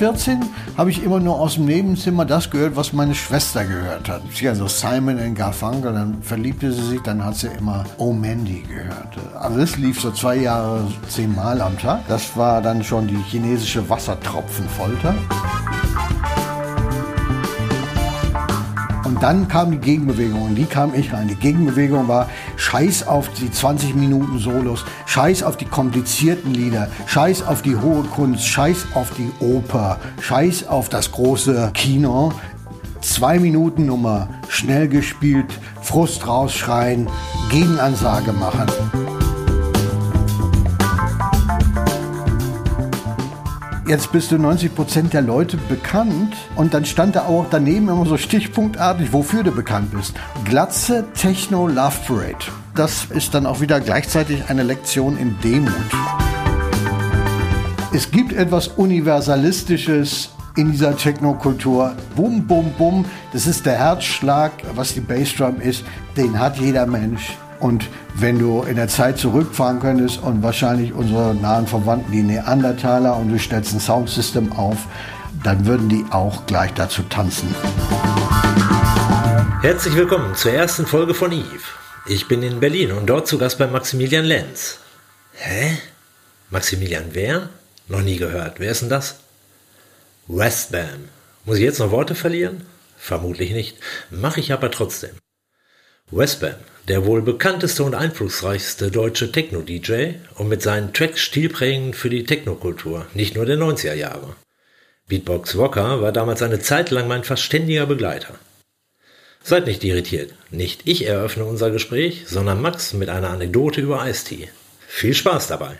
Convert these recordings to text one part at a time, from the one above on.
14 habe ich immer nur aus dem Nebenzimmer das gehört, was meine Schwester gehört hat. Sie also Simon and Garfunkel, dann verliebte sie sich, dann hat sie immer Oh Mandy gehört. Also das lief so zwei Jahre zehnmal am Tag. Das war dann schon die chinesische Wassertropfenfolter. Dann kam die Gegenbewegung und die kam ich rein. Die Gegenbewegung war Scheiß auf die 20 Minuten Solos, Scheiß auf die komplizierten Lieder, Scheiß auf die hohe Kunst, Scheiß auf die Oper, Scheiß auf das große Kino. Zwei Minuten Nummer, schnell gespielt, Frust rausschreien, Gegenansage machen. Jetzt bist du 90 Prozent der Leute bekannt und dann stand da auch daneben immer so stichpunktartig, wofür du bekannt bist. Glatze Techno Love Parade. Das ist dann auch wieder gleichzeitig eine Lektion in Demut. Es gibt etwas Universalistisches in dieser Technokultur. Bum, bum, bum. Das ist der Herzschlag, was die Bassdrum ist. Den hat jeder Mensch. Und wenn du in der Zeit zurückfahren könntest und wahrscheinlich unsere nahen Verwandten, die Neandertaler, und du stellst ein Soundsystem auf, dann würden die auch gleich dazu tanzen. Herzlich willkommen zur ersten Folge von Eve. Ich bin in Berlin und dort zu Gast bei Maximilian Lenz. Hä? Maximilian wer? Noch nie gehört. Wer ist denn das? Westbam. Muss ich jetzt noch Worte verlieren? Vermutlich nicht. Mache ich aber trotzdem. Westbam, der wohl bekannteste und einflussreichste deutsche Techno-DJ und mit seinen Tracks stilprägend für die Technokultur, nicht nur der 90er Jahre. Beatbox Walker war damals eine Zeit lang mein fast ständiger Begleiter. Seid nicht irritiert, nicht ich eröffne unser Gespräch, sondern Max mit einer Anekdote über Ice-T. Viel Spaß dabei!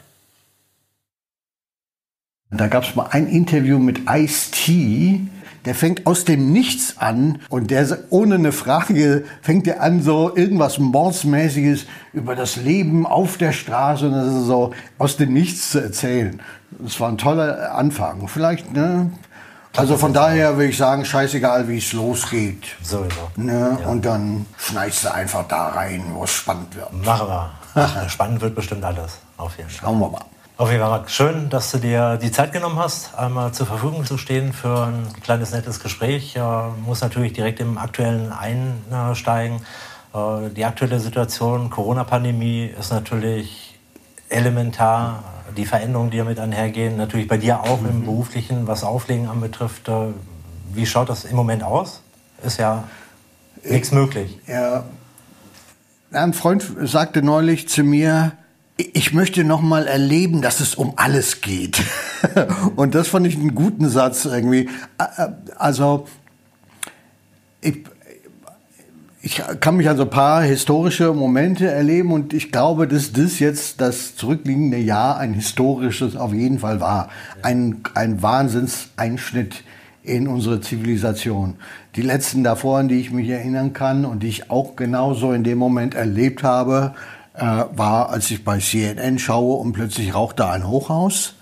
Da gab es mal ein Interview mit Ice-T, der fängt aus dem Nichts an und der ohne eine Frage fängt er an so irgendwas Mordsmäßiges über das Leben auf der Straße und das ist so aus dem Nichts zu erzählen. Das war ein toller Anfang. Vielleicht, ne? Also von daher würde ich sagen, scheißegal, wie es losgeht. Sowieso. Ne? Ja. Und dann schneidest du einfach da rein, wo es spannend wird. Machen wir. Ach, spannend wird bestimmt alles. Auf jeden Fall. Schauen wir mal. Auf jeden Fall, Schön, dass du dir die Zeit genommen hast, einmal zur Verfügung zu stehen für ein kleines, nettes Gespräch. Ich muss natürlich direkt im Aktuellen einsteigen. Äh, die aktuelle Situation, Corona-Pandemie, ist natürlich elementar. Die Veränderungen, die damit einhergehen, natürlich bei dir auch mhm. im Beruflichen, was Auflegen anbetrifft. Äh, wie schaut das im Moment aus? Ist ja nichts möglich. Ja. Ein Freund sagte neulich zu mir, ich möchte noch mal erleben, dass es um alles geht. Und das fand ich einen guten Satz irgendwie. Also ich, ich kann mich an so ein paar historische Momente erleben und ich glaube, dass das jetzt das zurückliegende Jahr ein historisches auf jeden Fall war. Ein, ein Wahnsinnseinschnitt in unsere Zivilisation. Die letzten davor, an die ich mich erinnern kann und die ich auch genauso in dem Moment erlebt habe, äh, war, als ich bei CNN schaue und plötzlich raucht da ein Hochhaus.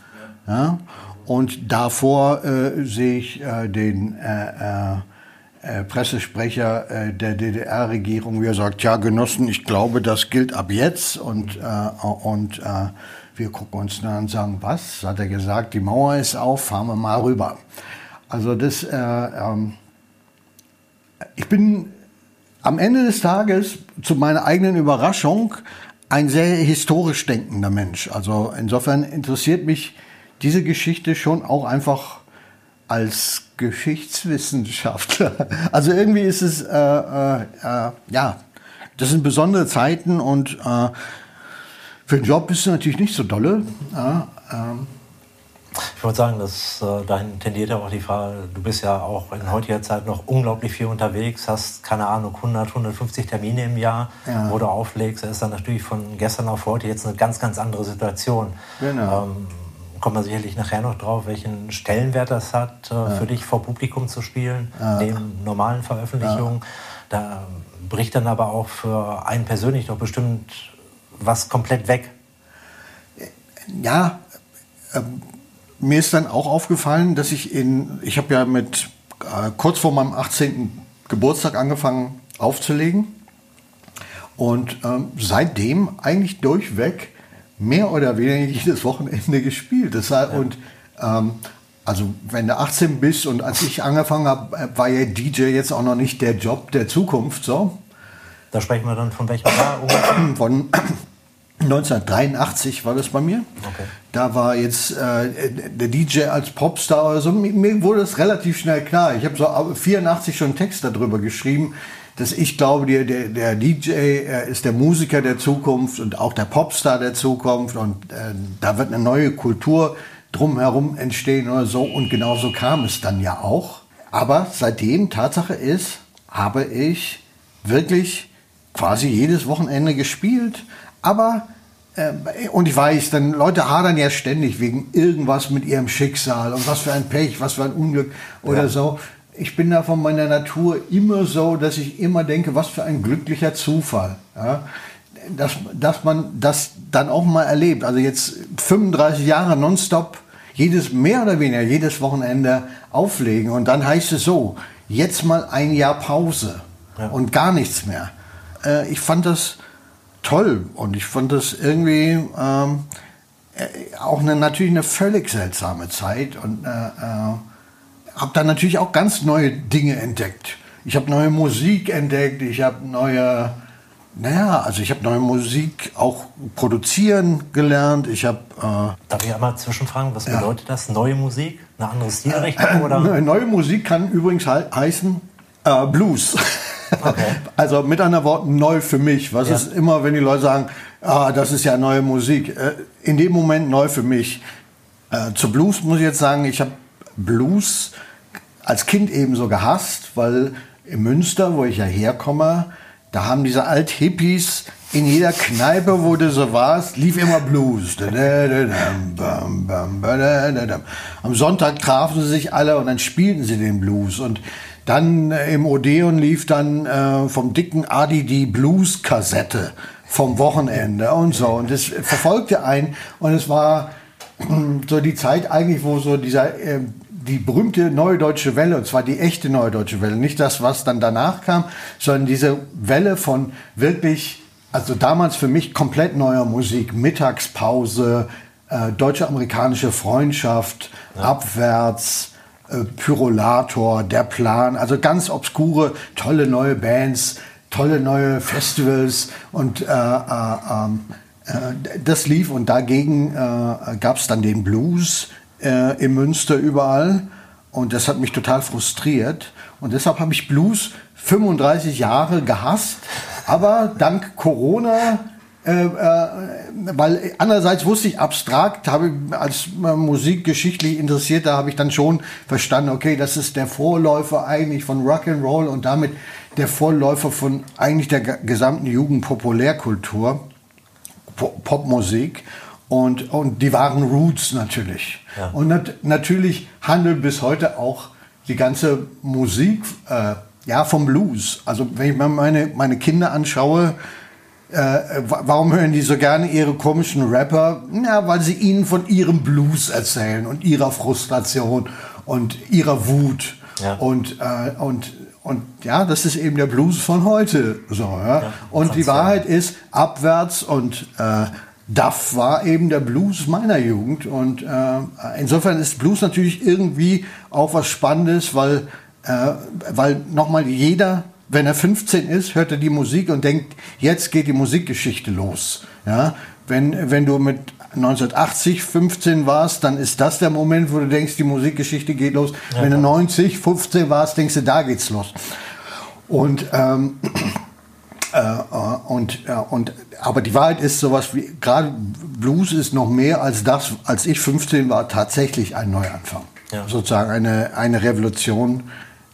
Ja. Und davor äh, sehe ich äh, den äh, äh, Pressesprecher äh, der DDR-Regierung, wie er sagt, ja Genossen, ich glaube, das gilt ab jetzt. Und, und wir gucken uns dann an und sagen, was? Hat er gesagt, die Mauer ist auf, fahren wir mal rüber. Also das, äh, ähm, ich bin am Ende des Tages zu meiner eigenen Überraschung ein sehr historisch denkender Mensch. Also insofern interessiert mich diese Geschichte schon auch einfach als Geschichtswissenschaftler. Also irgendwie ist es, äh, äh, äh, ja, das sind besondere Zeiten und äh, für den Job ist es natürlich nicht so dolle. Ähm, ich wollte sagen, dass äh, dahin tendiert ja auch die Frage, du bist ja auch in heutiger Zeit noch unglaublich viel unterwegs, hast, keine Ahnung, 100, 150 Termine im Jahr, ja. wo du auflegst. Das ist dann natürlich von gestern auf heute jetzt eine ganz, ganz andere Situation. Genau. Ähm, kommt man sicherlich nachher noch drauf, welchen Stellenwert das hat, äh, ja. für dich vor Publikum zu spielen, ja. neben normalen Veröffentlichungen. Da bricht dann aber auch für einen persönlich doch bestimmt was komplett weg. Ja, ähm, mir ist dann auch aufgefallen, dass ich in, ich habe ja mit äh, kurz vor meinem 18. Geburtstag angefangen aufzulegen und ähm, seitdem eigentlich durchweg mehr oder weniger jedes Wochenende gespielt. Das heißt, ja. Und ähm, also wenn du 18 bist und als ich angefangen habe, äh, war ja DJ jetzt auch noch nicht der Job der Zukunft, so. Da sprechen wir dann von welchem Jahr? Von 1983 war das bei mir. Okay. Da war jetzt äh, der DJ als Popstar oder so. Mir wurde das relativ schnell klar. Ich habe so 84 schon einen Text darüber geschrieben, dass ich glaube, der, der, der DJ ist der Musiker der Zukunft und auch der Popstar der Zukunft und äh, da wird eine neue Kultur drumherum entstehen oder so. Und genau so kam es dann ja auch. Aber seitdem, Tatsache ist, habe ich wirklich quasi jedes Wochenende gespielt. Aber, äh, und ich weiß, dann Leute hadern ja ständig wegen irgendwas mit ihrem Schicksal und was für ein Pech, was für ein Unglück oder ja. so. Ich bin da von meiner Natur immer so, dass ich immer denke, was für ein glücklicher Zufall. Ja? dass, dass man das dann auch mal erlebt. Also jetzt 35 Jahre nonstop, jedes, mehr oder weniger jedes Wochenende auflegen. Und dann heißt es so, jetzt mal ein Jahr Pause ja. und gar nichts mehr. Äh, ich fand das toll und ich fand das irgendwie ähm, äh, auch eine, natürlich eine völlig seltsame Zeit und äh, äh, habe dann natürlich auch ganz neue Dinge entdeckt. Ich habe neue Musik entdeckt, ich habe neue naja, also ich habe neue Musik auch produzieren gelernt. Ich habe. Äh, Darf ich einmal zwischenfragen, was ja. bedeutet das? Neue Musik? Eine andere Stilrichtung? Oder? Neue Musik kann übrigens heißen äh, Blues. Okay. also mit anderen Worten neu für mich. Was ja. ist immer, wenn die Leute sagen, ah, das ist ja neue Musik. Äh, in dem Moment neu für mich. Äh, zu Blues muss ich jetzt sagen, ich habe Blues als Kind ebenso gehasst, weil in Münster, wo ich ja herkomme, da haben diese Alt-Hippies in jeder Kneipe, wo du so warst, lief immer Blues. Am Sonntag trafen sie sich alle und dann spielten sie den Blues. Und dann äh, im Odeon lief dann äh, vom dicken Adi die Blues-Kassette vom Wochenende und so. Und das verfolgte einen. Und es war so die Zeit eigentlich, wo so dieser äh, die berühmte Neue Deutsche Welle, und zwar die echte Neue Deutsche Welle, nicht das, was dann danach kam, sondern diese Welle von wirklich, also damals für mich komplett neuer Musik, Mittagspause, äh, deutsche-amerikanische Freundschaft, ja. abwärts, äh, Pyrolator, der Plan, also ganz obskure, tolle neue Bands, tolle neue Festivals und äh, äh, ähm, äh das lief und dagegen äh, gab es dann den Blues, äh, in Münster überall. Und das hat mich total frustriert. Und deshalb habe ich Blues 35 Jahre gehasst. Aber dank Corona, äh, äh, weil andererseits wusste ich abstrakt, habe ich als musikgeschichtlich Interessierter habe ich dann schon verstanden, okay, das ist der Vorläufer eigentlich von Rock'n'Roll und damit der Vorläufer von eigentlich der gesamten Jugendpopulärkultur, Popmusik und, und die wahren Roots natürlich. Ja. Und nat natürlich handelt bis heute auch die ganze Musik äh, ja, vom Blues. Also wenn ich mir meine, meine Kinder anschaue, äh, warum hören die so gerne ihre komischen Rapper? Ja, weil sie ihnen von ihrem Blues erzählen und ihrer Frustration und ihrer Wut. Ja. Und, äh, und, und ja, das ist eben der Blues von heute. So, ja? ja und die Wahrheit ist, abwärts und äh, Duff war eben der Blues meiner Jugend. Und äh, insofern ist Blues natürlich irgendwie auch was Spannendes, weil, äh, weil nochmal jeder, wenn er 15 ist, hört er die Musik und denkt, jetzt geht die Musikgeschichte los. Ja? Wenn, wenn du mit 1980 15 warst, dann ist das der Moment, wo du denkst, die Musikgeschichte geht los. Ja, wenn du 90, 15 warst, denkst du, da geht's los. Und ähm, äh, äh, und, äh, und, aber die Wahrheit ist sowas wie, gerade Blues ist noch mehr als das, als ich 15 war, tatsächlich ein Neuanfang. Ja. Sozusagen eine, eine Revolution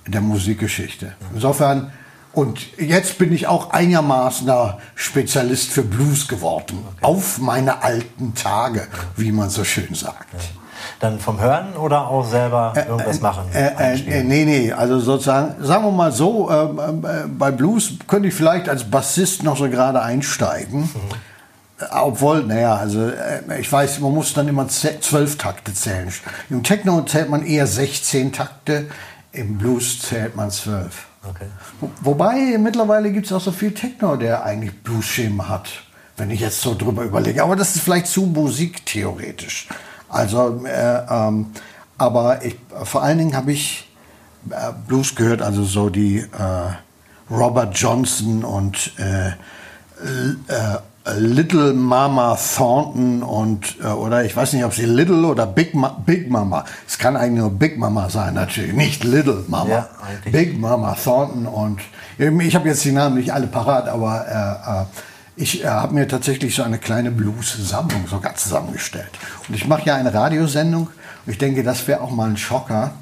der Musikgeschichte. Insofern, und jetzt bin ich auch einigermaßen Spezialist für Blues geworden. Okay. Auf meine alten Tage, wie man so schön sagt. Ja. Dann vom Hören oder auch selber äh, irgendwas äh, machen? Äh, äh, nee, nee, also sozusagen, sagen wir mal so, ähm, äh, bei Blues könnte ich vielleicht als Bassist noch so gerade einsteigen. Mhm. Obwohl, naja, also äh, ich weiß, man muss dann immer zwölf Takte zählen. Im Techno zählt man eher 16 Takte, im Blues zählt man zwölf. Okay. Wobei mittlerweile gibt es auch so viel Techno, der eigentlich Blues-Schemen hat, wenn ich jetzt so drüber überlege. Aber das ist vielleicht zu musiktheoretisch. Also, äh, ähm, Aber ich, vor allen Dingen habe ich äh, Blues gehört, also so die äh, Robert Johnson und äh, äh, Little Mama Thornton und äh, oder ich weiß nicht, ob sie Little oder Big, Ma Big Mama. Es kann eigentlich nur Big Mama sein, natürlich, nicht Little Mama. Ja, Big Mama Thornton und ich habe jetzt die Namen nicht alle parat, aber äh, äh ich äh, habe mir tatsächlich so eine kleine Blues-Sammlung sogar zusammengestellt. Und ich mache ja eine Radiosendung und ich denke, das wäre auch mal ein Schocker.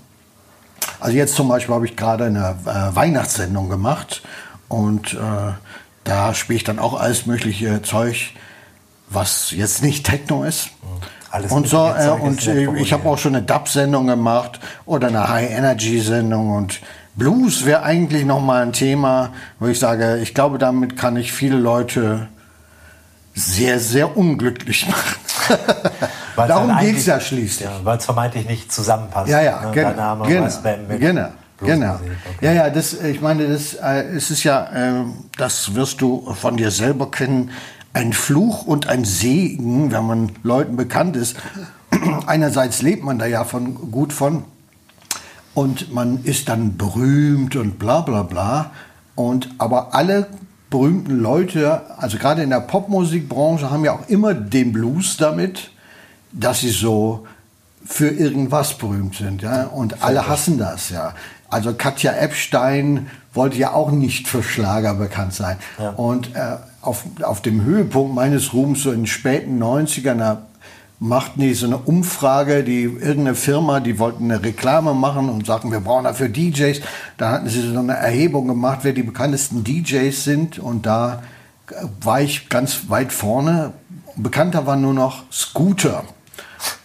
Also jetzt zum Beispiel habe ich gerade eine äh, Weihnachtssendung gemacht und äh, da spiele ich dann auch alles mögliche Zeug, was jetzt nicht Techno ist. Alles und so äh, und äh, ich habe auch schon eine Dub-Sendung gemacht oder eine High-Energy-Sendung und Blues wäre eigentlich noch mal ein Thema, wo ich sage, ich glaube, damit kann ich viele Leute sehr, sehr unglücklich machen. Darum geht es ja schließlich. Ja, Weil es vermeintlich nicht zusammenpasst. Ja, ja, ne? genau. Name genau, genau. Genau. Okay. Ja, ja, das, ich meine, das äh, es ist ja, äh, das wirst du von dir selber kennen, ein Fluch und ein Segen, wenn man Leuten bekannt ist. Einerseits lebt man da ja von, gut von und man ist dann berühmt und bla bla bla. Und aber alle berühmten Leute, also gerade in der Popmusikbranche, haben ja auch immer den Blues damit, dass sie so für irgendwas berühmt sind. Ja? Und alle hassen das, ja. Also Katja Epstein wollte ja auch nicht für Schlager bekannt sein. Ja. Und äh, auf, auf dem Höhepunkt meines Ruhms, so in den späten 90ern, da machten die so eine Umfrage, die irgendeine Firma, die wollten eine Reklame machen und sagten, wir brauchen dafür DJs. Da hatten sie so eine Erhebung gemacht, wer die bekanntesten DJs sind. Und da war ich ganz weit vorne. Bekannter war nur noch Scooter.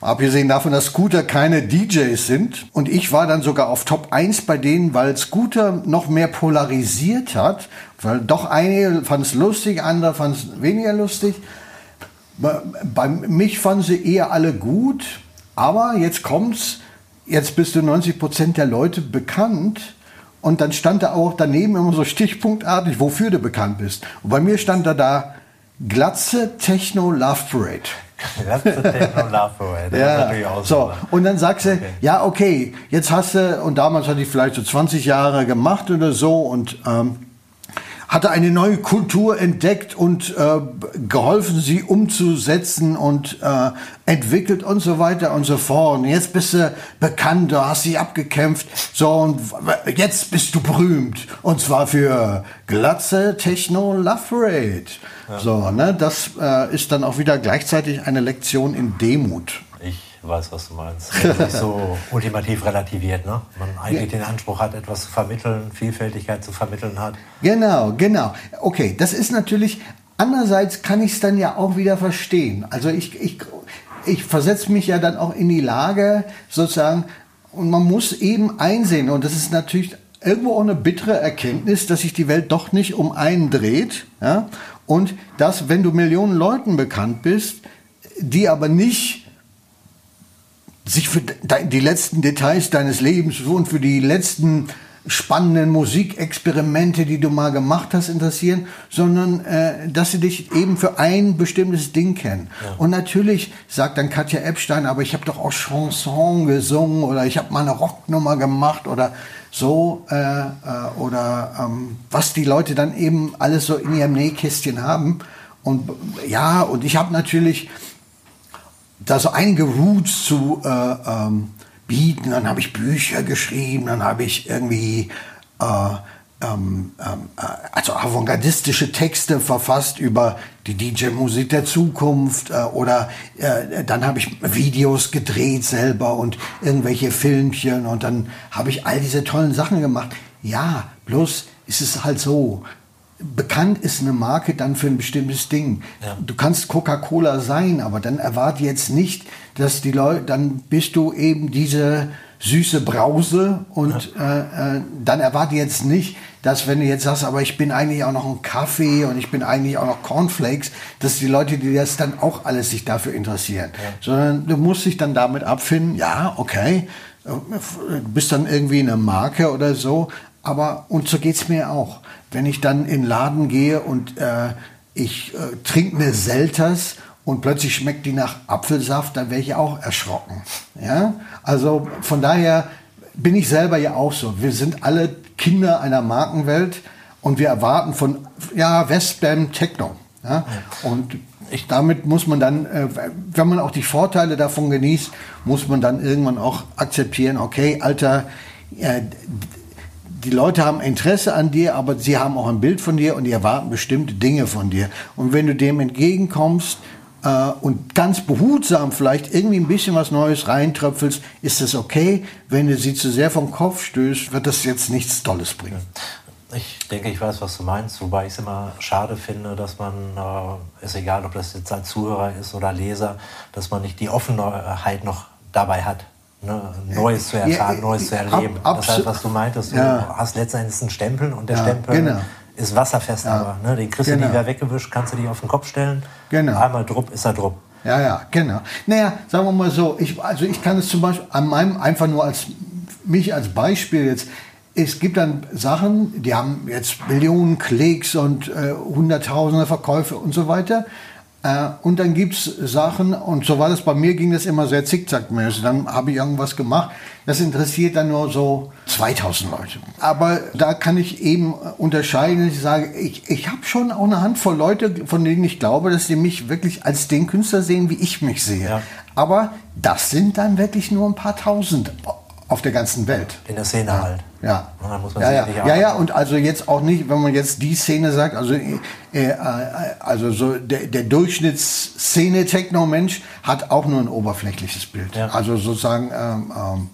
Abgesehen davon, dass Scooter keine DJs sind. Und ich war dann sogar auf Top 1 bei denen, weil Scooter noch mehr polarisiert hat. Weil doch einige fanden es lustig, andere fanden es weniger lustig. Bei mich fanden sie eher alle gut. Aber jetzt kommt's. Jetzt bist du 90 Prozent der Leute bekannt. Und dann stand da auch daneben immer so stichpunktartig, wofür du bekannt bist. Und bei mir stand da da Glatze Techno Love Parade. ja, so. Und dann sagst du, okay. ja, okay, jetzt hast du, und damals hatte ich vielleicht so 20 Jahre gemacht oder so und ähm, hatte eine neue Kultur entdeckt und äh, geholfen, sie umzusetzen und äh, entwickelt und so weiter und so fort. Und jetzt bist du bekannt, du hast sie abgekämpft. So, und jetzt bist du berühmt. Und zwar für Glatze Techno Love Parade. Ja. So, ne, das äh, ist dann auch wieder gleichzeitig eine Lektion in Demut. Ich weiß, was du meinst. Nicht so ultimativ relativiert, ne? Man eigentlich ja. den Anspruch hat, etwas zu vermitteln, Vielfältigkeit zu vermitteln hat. Genau, genau. Okay, das ist natürlich, andererseits kann ich es dann ja auch wieder verstehen. Also ich, ich, ich versetze mich ja dann auch in die Lage, sozusagen, und man muss eben einsehen, und das ist natürlich irgendwo auch eine bittere Erkenntnis, dass sich die Welt doch nicht um einen dreht. Ja? Und dass, wenn du Millionen Leuten bekannt bist, die aber nicht sich für die letzten Details deines Lebens und für die letzten spannenden Musikexperimente, die du mal gemacht hast, interessieren, sondern äh, dass sie dich eben für ein bestimmtes Ding kennen. Ja. Und natürlich sagt dann Katja Epstein, aber ich habe doch auch Chanson gesungen oder ich habe mal eine Rocknummer gemacht oder so äh, äh, oder ähm, was die Leute dann eben alles so in ihrem Nähkästchen haben. Und ja, und ich habe natürlich da so einige Roots zu äh, ähm, bieten. Dann habe ich Bücher geschrieben, dann habe ich irgendwie äh, ähm, ähm, äh, also avantgardistische Texte verfasst über die DJ-Musik der Zukunft äh, oder äh, dann habe ich Videos gedreht selber und irgendwelche Filmchen und dann habe ich all diese tollen Sachen gemacht. Ja, bloß ist es halt so, bekannt ist eine Marke dann für ein bestimmtes Ding. Ja. Du kannst Coca-Cola sein, aber dann erwarte jetzt nicht, dass die Leute, dann bist du eben diese süße Brause und äh, äh, dann erwarte jetzt nicht, dass wenn du jetzt sagst, aber ich bin eigentlich auch noch ein Kaffee und ich bin eigentlich auch noch Cornflakes, dass die Leute, die das dann auch alles sich dafür interessieren, ja. sondern du musst dich dann damit abfinden, ja, okay, du bist dann irgendwie eine Marke oder so, aber und so geht's mir auch. Wenn ich dann in den Laden gehe und äh, ich äh, trinke eine Selters und plötzlich schmeckt die nach Apfelsaft, dann wäre ich auch erschrocken. Ja? Also von daher bin ich selber ja auch so. Wir sind alle Kinder einer Markenwelt und wir erwarten von ja, Westbam Techno. Ja? Und ich, damit muss man dann, äh, wenn man auch die Vorteile davon genießt, muss man dann irgendwann auch akzeptieren, okay, Alter, äh, die Leute haben Interesse an dir, aber sie haben auch ein Bild von dir und die erwarten bestimmte Dinge von dir. Und wenn du dem entgegenkommst äh, und ganz behutsam vielleicht irgendwie ein bisschen was Neues reintröpfelst, ist das okay. Wenn du sie zu sehr vom Kopf stößt, wird das jetzt nichts Tolles bringen. Ich denke, ich weiß, was du meinst, wobei ich es immer schade finde, dass man, äh, ist egal, ob das jetzt ein Zuhörer ist oder Leser, dass man nicht die Offenheit noch dabei hat. Ne, Neues zu erfahren, ja, Neues zu erleben. Ab, das heißt, was du meintest, du ja. hast letztendlich einen Stempel und der ja, Stempel genau. Ist wasserfest, aber ne, den kriegst genau. du wieder weggewischt, kannst du dich auf den Kopf stellen. Genau. Einmal drupp ist er drupp. Ja, ja, genau. Naja, sagen wir mal so, ich, also ich kann es zum Beispiel an meinem, einfach nur als mich als Beispiel jetzt, es gibt dann Sachen, die haben jetzt Millionen Klicks und äh, Hunderttausende Verkäufe und so weiter. Äh, und dann gibt es Sachen, und so war das bei mir, ging das immer sehr zickzackmäßig. Dann habe ich irgendwas gemacht. Das interessiert dann nur so 2000 Leute. Aber da kann ich eben unterscheiden, ich sage, ich, ich habe schon auch eine Handvoll Leute, von denen ich glaube, dass sie mich wirklich als den Künstler sehen, wie ich mich sehe. Ja. Aber das sind dann wirklich nur ein paar tausend auf der ganzen Welt. In der Szene ja. halt. Ja. ja, ja. ja, ja, und also jetzt auch nicht, wenn man jetzt die Szene sagt, also, äh, äh, also so der, der Durchschnittsszene-Techno-Mensch hat auch nur ein oberflächliches Bild. Ja. Also sozusagen, ähm, ähm,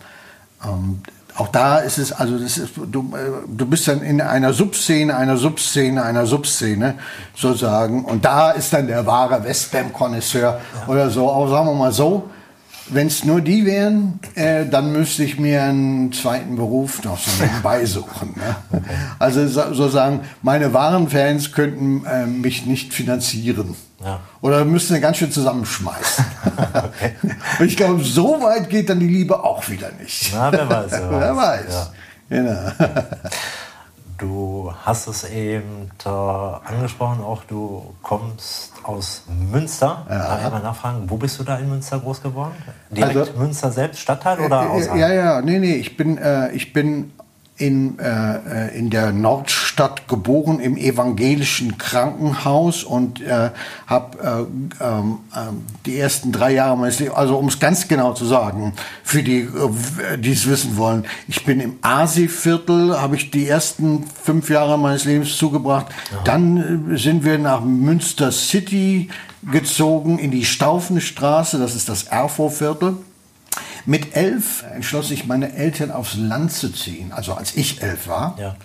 ähm, auch da ist es, also das ist, du, äh, du bist dann in einer Subszene, einer Subszene, einer Subszene sozusagen. Und da ist dann der wahre Westbam-Konnoisseur oder so, auch sagen wir mal so. Wenn es nur die wären, äh, dann müsste ich mir einen zweiten Beruf noch so nebenbei suchen. Ne? Also sozusagen, meine wahren Fans könnten äh, mich nicht finanzieren. Ja. Oder müssten ganz schön zusammenschmeißen. okay. Und ich glaube, so weit geht dann die Liebe auch wieder nicht. Na, wer weiß. Wer, wer weiß. Ja. Genau. Du hast es eben äh, angesprochen, auch du kommst aus Münster. Ja. Darf ich mal nachfragen, wo bist du da in Münster groß geworden? Direkt also, Münster selbst, Stadtteil oder äh, außerhalb? Ja, ja, nee, nee, ich bin, äh, ich bin in, äh, äh, in der Nordstadt geboren, im evangelischen Krankenhaus und äh, habe äh, ähm, äh, die ersten drei Jahre meines Lebens, also um es ganz genau zu sagen, für die, äh, die es wissen wollen, ich bin im Asi-Viertel, habe ich die ersten fünf Jahre meines Lebens zugebracht. Ja. Dann äh, sind wir nach Münster City gezogen, in die Staufenstraße, das ist das Erfurviertel. Mit elf entschloss sich meine Eltern aufs Land zu ziehen, also als ich elf war. Ja.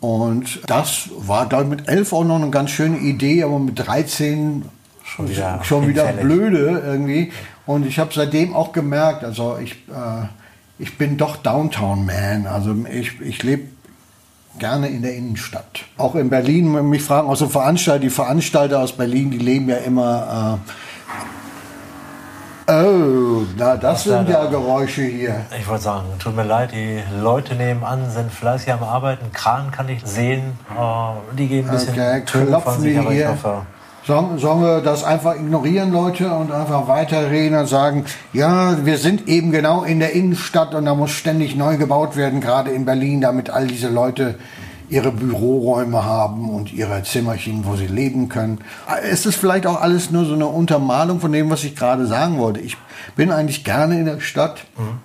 Und das war, ich, mit elf auch noch eine ganz schöne Idee, aber mit 13 schon wieder, schon wieder blöde irgendwie. Und ich habe seitdem auch gemerkt, also ich, äh, ich bin doch Downtown-Man. Also ich, ich lebe gerne in der Innenstadt. Auch in Berlin, mich fragen auch so Veranstalter, die Veranstalter aus Berlin, die leben ja immer äh, Oh, na, das sind ja Geräusche hier. Ich wollte sagen, tut mir leid, die Leute nebenan sind fleißig am Arbeiten. Kran kann ich sehen. Oh, die gehen ein bisschen okay, Töne von sich, aber ich hoffe... Sollen, sollen wir das einfach ignorieren, Leute, und einfach weiterreden und sagen, ja, wir sind eben genau in der Innenstadt und da muss ständig neu gebaut werden, gerade in Berlin, damit all diese Leute ihre Büroräume haben und ihre Zimmerchen, wo sie leben können. Es ist vielleicht auch alles nur so eine Untermalung von dem, was ich gerade sagen wollte. Ich bin eigentlich gerne in der Stadt. Mhm.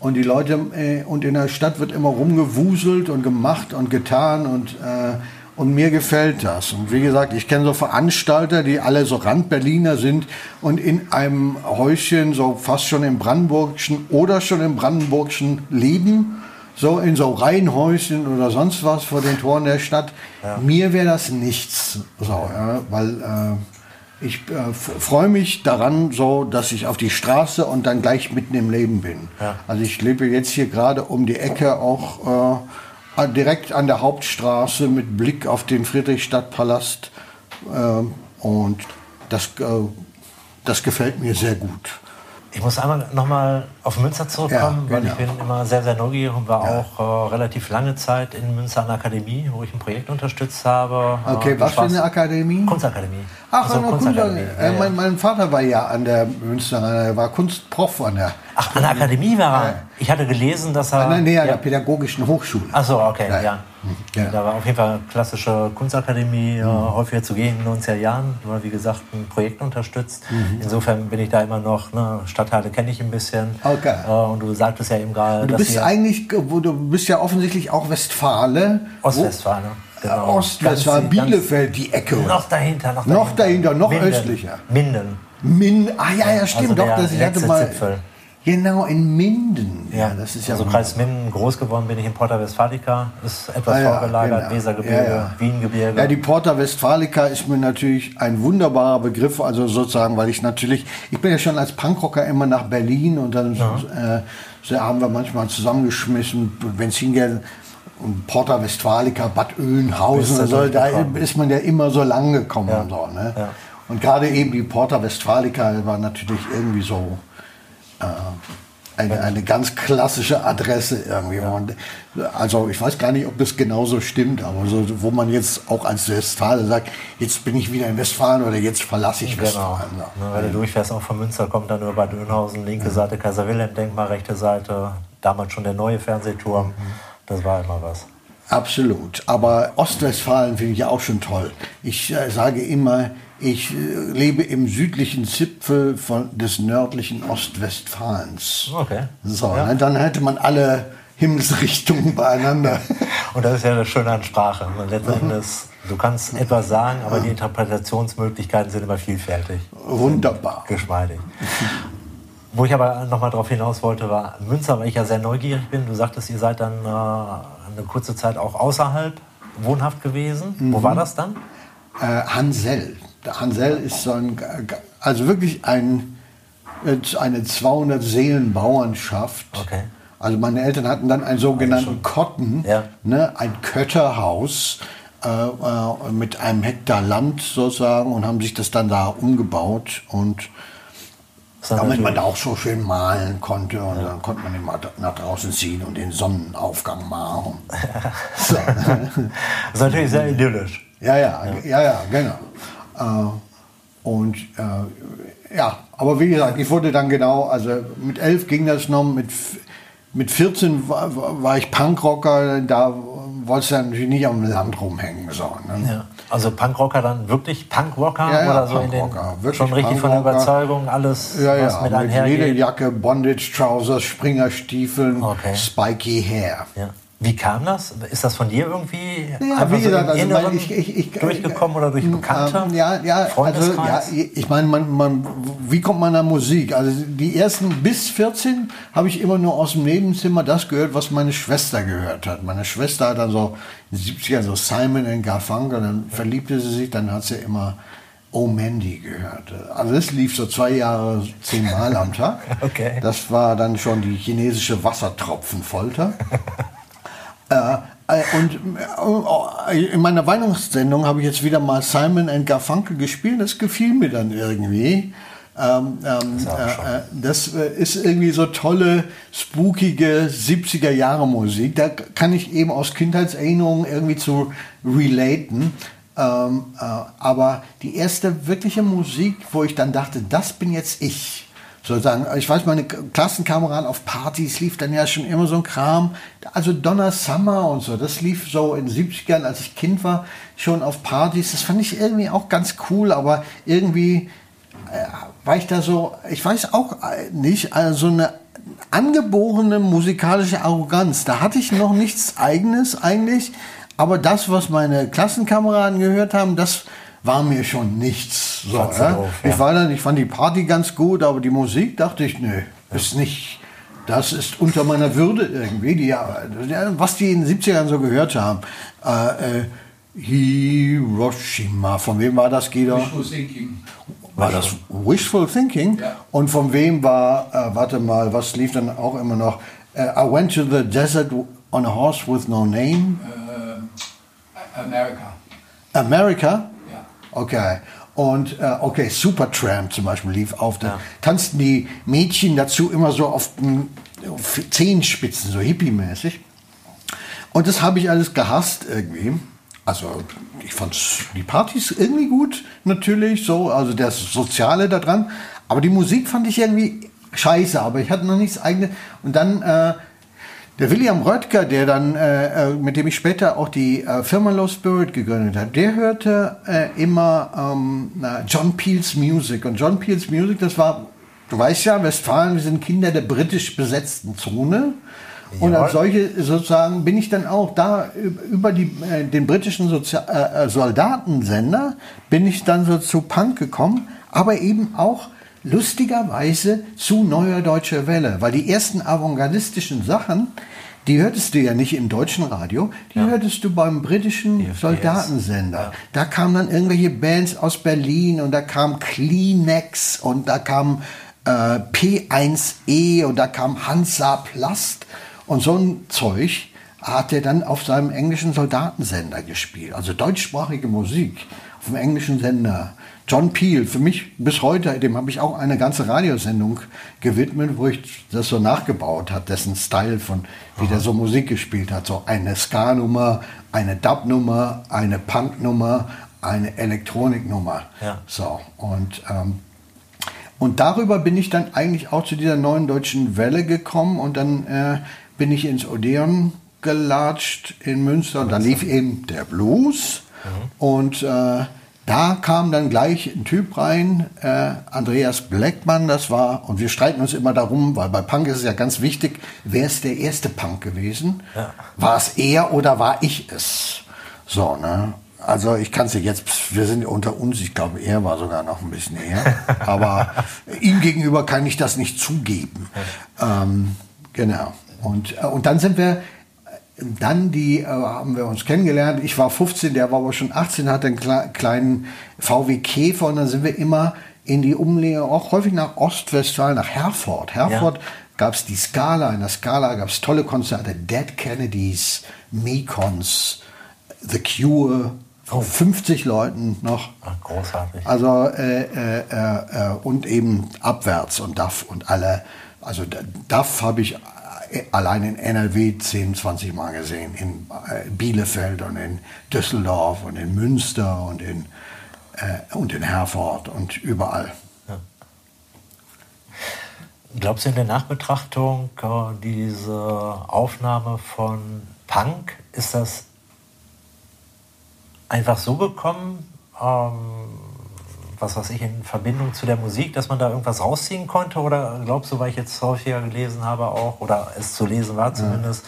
Und die Leute, äh, und in der Stadt wird immer rumgewuselt und gemacht und getan und, äh, und mir gefällt das. Und wie gesagt, ich kenne so Veranstalter, die alle so Randberliner sind und in einem Häuschen so fast schon im Brandenburgischen oder schon im Brandenburgischen leben so in so Reihenhäuschen oder sonst was vor den Toren der Stadt. Ja. Mir wäre das nichts, so, ja, weil äh, ich äh, freue mich daran, so, dass ich auf die Straße und dann gleich mitten im Leben bin. Ja. Also ich lebe jetzt hier gerade um die Ecke auch äh, direkt an der Hauptstraße mit Blick auf den Friedrichstadtpalast äh, und das, äh, das gefällt mir sehr gut. Ich muss einmal nochmal auf Münster zurückkommen, Ja, weil ich genau. bin immer sehr, sehr neugierig und war Ja. auch äh, relativ lange Zeit in Münster an der Akademie, wo ich ein Projekt unterstützt habe. Okay, Äh, was für eine Akademie? Kunstakademie. Ach, Also der Kunst, Kunstakademie. äh, mein, mein Vater war ja an der Münster, er war Kunstprof an der, Ach, an der Akademie war er. Ich hatte gelesen, dass er. der, nee, an ja. der Pädagogischen Hochschule. Ach so, okay, Ja, ja. Da war auf jeden Fall klassische Kunstakademie, äh, häufiger zu gehen in den 90er Jahren. War wie gesagt ein Projekt unterstützt. Mhm. Insofern bin ich da immer noch, ne, Stadtteile kenne ich ein bisschen. Okay. Äh, und du sagtest ja eben gerade, Du bist eigentlich, wo du bist ja offensichtlich auch Westfale. Ostwestfalen. Wo, Genau. Ostwestfalen, Bielefeld, die Ecke. Noch dahinter, noch Noch dahinter, noch Minden. östlicher. Minden. Min, ah ja, ja, stimmt, Also doch, das, ich hatte mal. Zipfel. Genau, in Minden. Ja, das ist ja. also Kreis Minden, groß geworden bin ich in Porta Westfalica, ist etwas Ah ja, vorgelagert, genau. Wesergebirge, Ja, ja. Wiengebirge. Ja, die Porta Westfalica ist mir natürlich ein wunderbarer Begriff, also sozusagen, weil ich natürlich, ich bin ja schon als Punkrocker immer nach Berlin und dann äh, haben wir manchmal zusammengeschmissen, Benzingeld und Porta Westfalica, Bad Oeynhausen, also, da ist man ja immer so lang gekommen. Ja. Und, so, ne? Ja. und gerade eben die Porta Westfalica war natürlich irgendwie so eine, eine ganz klassische Adresse irgendwie. man- also ich weiß gar nicht, ob das genauso stimmt, aber so, wo man jetzt auch als Westfale sagt, jetzt bin ich wieder in Westfalen oder jetzt verlasse ich Genau. Westfalen. Ne, wenn du durchfährst, auch von Münster kommt dann nur Bad Oeynhausen, linke Seite Kaiser Wilhelm Denkmal, rechte Seite, damals schon der neue Fernsehturm. Mhm. Das war immer was. Absolut. Aber Ostwestfalen finde ich ja auch schon toll. Ich äh, sage immer, ich äh, lebe im südlichen Zipfel von, des nördlichen Ostwestfalens. Okay. So, Ja. ne, dann hätte man alle Himmelsrichtungen beieinander. Und das ist ja das Schöne an Sprache. Und letzten Endes, du kannst etwas sagen, aber die Interpretationsmöglichkeiten sind immer vielfältig. Wunderbar. Geschmeidig. Wo ich aber noch mal darauf hinaus wollte, war Münster, weil ich ja sehr neugierig bin. Du sagtest, ihr seid dann äh, eine kurze Zeit auch außerhalb wohnhaft gewesen. Wo Mhm. war das dann? Äh, Hansell. Der Hansell ist so ein, also wirklich ein, äh, eine 200 Seelen Bauernschaft. Okay. Also meine Eltern hatten dann einen sogenannten Kotten, Ja. ne, ein Kötterhaus äh, äh, mit einem Hektar Land sozusagen und haben sich das dann da umgebaut und damit man da auch so schön malen konnte und dann konnte man immer nach draußen ziehen und den Sonnenaufgang machen. so. das ist natürlich sehr idyllisch. Ja, ja, ja, ja, genau. Äh, und äh, ja, aber wie gesagt, ich wurde dann genau, also mit elf ging das noch, mit, mit 14 war, war ich Punkrocker, da wolltest du natürlich nicht am Land rumhängen. So, ne? Ja. Also Punkrocker dann wirklich Punkrocker Ja, ja, oder so in Punkrocker, den wirklich schon richtig von der. Überzeugung alles Ja, was ja, mit mit einhergeht. Lederjacke, Bondage-Trousers, Springerstiefeln, Okay. spiky Hair. Ja. Wie kam das? Ist das von dir irgendwie Ja, wie so gesagt, im also ich, ich, ich, durchgekommen oder durch Bekannte? Ähm, ja, ja, also, ja, ich meine, man, man, wie kommt man an Musik? Also die ersten bis 14 habe ich immer nur aus dem Nebenzimmer das gehört, was meine Schwester gehört hat. Meine Schwester hat dann so in den 70ern so Simon and Garfunkel, dann verliebte sie sich, dann hat sie immer Oh Mandy gehört. Also das lief so zwei Jahre zehnmal am Tag. Okay. Das war dann schon die chinesische Wassertropfenfolter. Äh, äh, und äh, in meiner Weihnachtssendung habe ich jetzt wieder mal Simon and Garfunkel gespielt. Das gefiel mir dann irgendwie. Ähm, ähm, schon. äh, das ist irgendwie so tolle, spookige 70er Jahre Musik. Da kann ich eben aus Kindheitserinnerungen irgendwie zu relaten. Ähm, äh, aber die erste wirkliche Musik, wo ich dann dachte, das bin jetzt ich. Sozusagen, ich weiß, meine Klassenkameraden auf Partys lief dann ja schon immer so ein Kram. Also Donna Summer und so, das lief so in den 70ern, als ich Kind war, schon auf Partys. Das fand ich irgendwie auch ganz cool, aber irgendwie äh, war ich da so, ich weiß auch äh, nicht, also eine angeborene musikalische Arroganz. Da hatte ich noch nichts eigenes eigentlich, aber das, was meine Klassenkameraden gehört haben, das war mir schon nichts. So, Fandst du ja? Ich war dann, ich fand die Party ganz gut, aber die Musik dachte ich, nö, ist nicht. Das ist unter meiner Würde irgendwie. Die, ja, was die in den 70ern so gehört haben. Äh, äh, Hiroshima, von wem war das, Guido? Wishful thinking. War das Wishful Thinking? Ja. Und von wem war, äh, warte mal, was lief dann auch immer noch? Äh, I went to the desert on a horse with no name. Äh, America. America? Ja. Okay. Und äh, okay, Supertramp zum Beispiel lief auf. Da tanzten die Mädchen dazu immer so auf den auf Zehenspitzen, so hippie-mäßig. Und das habe ich alles gehasst irgendwie. Also ich fand die Partys irgendwie gut, natürlich, so, also das Soziale da dran. Aber die Musik fand ich irgendwie scheiße, aber ich hatte noch nichts eigenes. Und dann äh, der William Röttger, der dann, äh, äh, mit dem ich später auch die äh, Firma Low Spirit gegründet habe, der hörte äh, immer ähm, na, John Peels Music. Und John Peels Music, das war, du weißt ja, Westfalen, wir sind Kinder der britisch besetzten Zone. Und als solche sozusagen bin ich dann auch da über die, äh, den britischen Sozial äh, Soldatensender bin ich dann so zu Punk gekommen, aber eben auch lustigerweise zu Neuer Deutscher Welle, weil die ersten avantgardistischen Sachen, die hörtest du ja nicht im deutschen Radio, die ja. hörtest du beim britischen Soldatensender. Ja. Da kamen dann irgendwelche Bands aus Berlin und da kam Kleenex und da kam äh, P1E und da kam Hansa Plast und so ein Zeug hat er dann auf seinem englischen Soldatensender gespielt. Also deutschsprachige Musik auf dem englischen Sender. John Peel, für mich bis heute, dem habe ich auch eine ganze Radiosendung gewidmet, wo ich das so nachgebaut habe, dessen Style von, wie Aha. der so Musik gespielt hat. So eine Ska-Nummer, eine Dub-Nummer, eine Punk-Nummer, eine Elektronik-Nummer. Ja. So, und ähm, und darüber bin ich dann eigentlich auch zu dieser neuen deutschen Welle gekommen und dann äh, bin ich ins Odeon gelatscht in Münster und da lief eben der Blues mhm. und äh, da kam dann gleich ein Typ rein, äh, Andreas Blackman, das war, und wir streiten uns immer darum, weil bei Punk ist es ja ganz wichtig, wer ist der erste Punk gewesen? Ja. War es er oder war ich es? So, ne? Also ich kann es ja jetzt, wir sind unter uns, ich glaube, er war sogar noch ein bisschen eher. Aber ihm gegenüber kann ich das nicht zugeben. Ähm, genau. Und, äh, und dann sind wir, dann die, äh, haben wir uns kennengelernt. Ich war 15, der war aber schon 18, hatte einen kleinen VW Käfer und dann sind wir immer in die Umlehe, auch häufig nach Ostwestfalen, nach Herford. Herford ja. gab es die Scala, in der Scala gab es tolle Konzerte, Dead Kennedys, Mekons, The Cure, Oh. 50 Leuten noch. Ach, großartig. Also äh, äh, äh, und eben abwärts und DAF und alle. Also DAF habe ich allein in NRW 10, 20 Mal gesehen. In äh, Bielefeld und in Düsseldorf und in Münster und in, äh, und in Herford und überall. Ja. Glaubst du in der Nachbetrachtung, äh, diese Aufnahme von Punk, ist das einfach so gekommen? Ähm, was weiß ich, in Verbindung zu der Musik, dass man da irgendwas rausziehen konnte? Oder glaubst du, weil ich jetzt häufiger gelesen habe auch, oder es zu lesen war zumindest,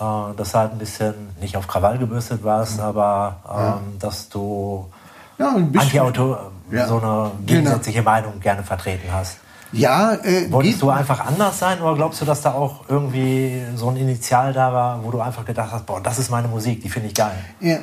ja. äh, dass du halt ein bisschen nicht auf Krawall gebürstet warst, ja. aber ähm, ja. dass du ja, Anti-Auto so eine gegensätzliche genau. Meinung gerne vertreten hast? Ja, äh, Wolltest du einfach anders sein oder glaubst du, dass da auch irgendwie so ein Initial da war, wo du einfach gedacht hast, boah, das ist meine Musik, die finde ich geil? Ja,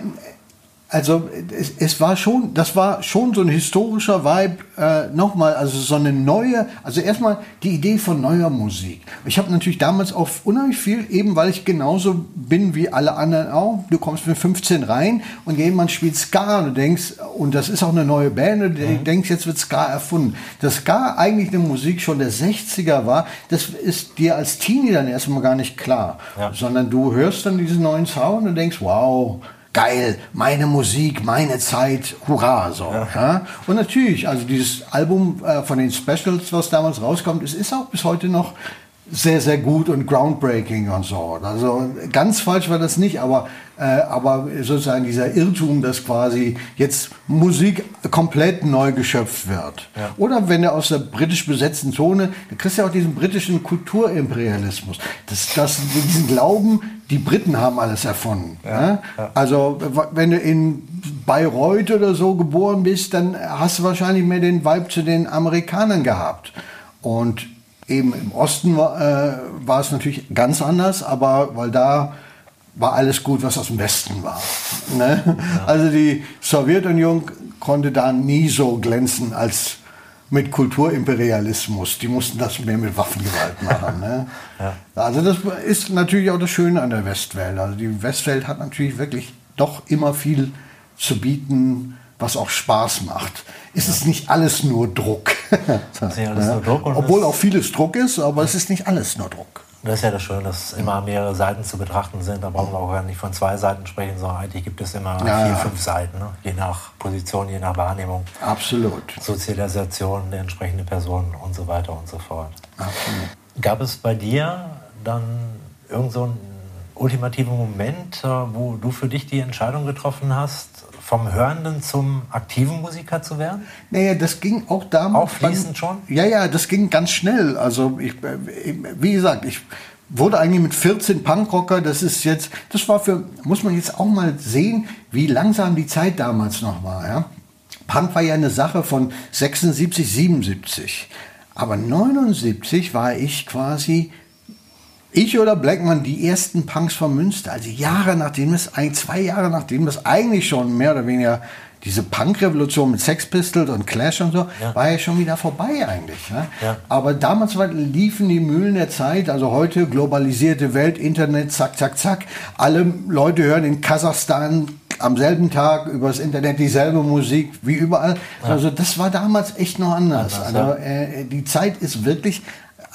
also es, es, war schon, das war schon so ein historischer Vibe. Äh, Nochmal, also so eine neue, also erstmal die Idee von neuer Musik. Ich habe natürlich damals auch unheimlich viel, eben weil ich genauso bin wie alle anderen auch. Du kommst mit 15 rein und jemand spielt Ska und du denkst, und das ist auch eine neue Band, und du mhm. denkst, jetzt wird Ska erfunden. Dass Ska eigentlich eine Musik schon der 60er war, das ist dir als Teenie dann erstmal gar nicht klar. Ja. Sondern du hörst dann diesen neuen Sound und denkst, wow geil, meine Musik, meine Zeit, hurra, so. Ja. ja. Und natürlich, also dieses Album äh, von den Specials, was damals rauskommt, es ist auch bis heute noch sehr, sehr gut und groundbreaking und so. Also ganz falsch war das nicht, aber, äh, aber sozusagen dieser Irrtum, dass quasi jetzt Musik komplett neu geschöpft wird. Ja. Oder wenn er aus der britisch besetzten Zone, da kriegst du ja auch diesen britischen Kulturimperialismus. Das, das, diesen Glauben, die Briten haben alles erfunden. Ja, ne? ja. Also wenn du in Bayreuth oder so geboren bist, dann hast du wahrscheinlich mehr den Vibe zu den Amerikanern gehabt. Und Eben im Osten war, äh, war es natürlich ganz anders, aber weil da war alles gut, was aus dem Westen war. Ne? Ja. Also die Sowjetunion konnte da nie so glänzen als mit Kulturimperialismus. Die mussten das mehr mit Waffengewalt machen. Ne? Ja. Also das ist natürlich auch das Schöne an der Westwelt. Also die Westwelt hat natürlich wirklich doch immer viel zu bieten was auch Spaß macht. Es ist nicht alles nur Druck. alles nur Druck Obwohl auch vieles Druck ist, aber es ist nicht alles nur Druck. Das ist ja das Schöne, dass immer mehrere Seiten zu betrachten sind. Da brauchen wir auch gar nicht von zwei Seiten sprechen, sondern eigentlich gibt es immer Ja, vier, ja. fünf Seiten, ne? je nach Position, je nach Wahrnehmung, Absolut. Sozialisation der entsprechenden Person und so weiter und so fort. Absolut. Gab es bei dir dann irgend so einen ultimativen Moment, äh, wo du für dich die Entscheidung getroffen hast, vom Hörenden zum aktiven Musiker zu werden? Naja, das ging auch damals. Auch fließend schon? Ja, ja, das ging ganz schnell. Also ich, äh, wie gesagt, ich wurde eigentlich mit 14 Punkrocker. Das ist jetzt, das war für, muss man jetzt auch mal sehen, wie langsam die Zeit damals noch war. Ja? Punk war ja eine Sache von 76, 77. Aber 79 war ich quasi ich oder Blackman die ersten Punks von Münster, also Jahre nachdem es, zwei Jahre nachdem es eigentlich schon mehr oder weniger diese Punk-Revolution mit Sex Pistols und Clash und so, Ja. war ja schon wieder vorbei eigentlich. Ne? Ja. Aber damals liefen die Mühlen der Zeit, also heute globalisierte Welt, Internet, zack, zack, zack. Alle Leute hören in Kasachstan am selben Tag übers Internet dieselbe Musik wie überall. Also das war damals echt noch anders. Anders, also äh, die Zeit ist wirklich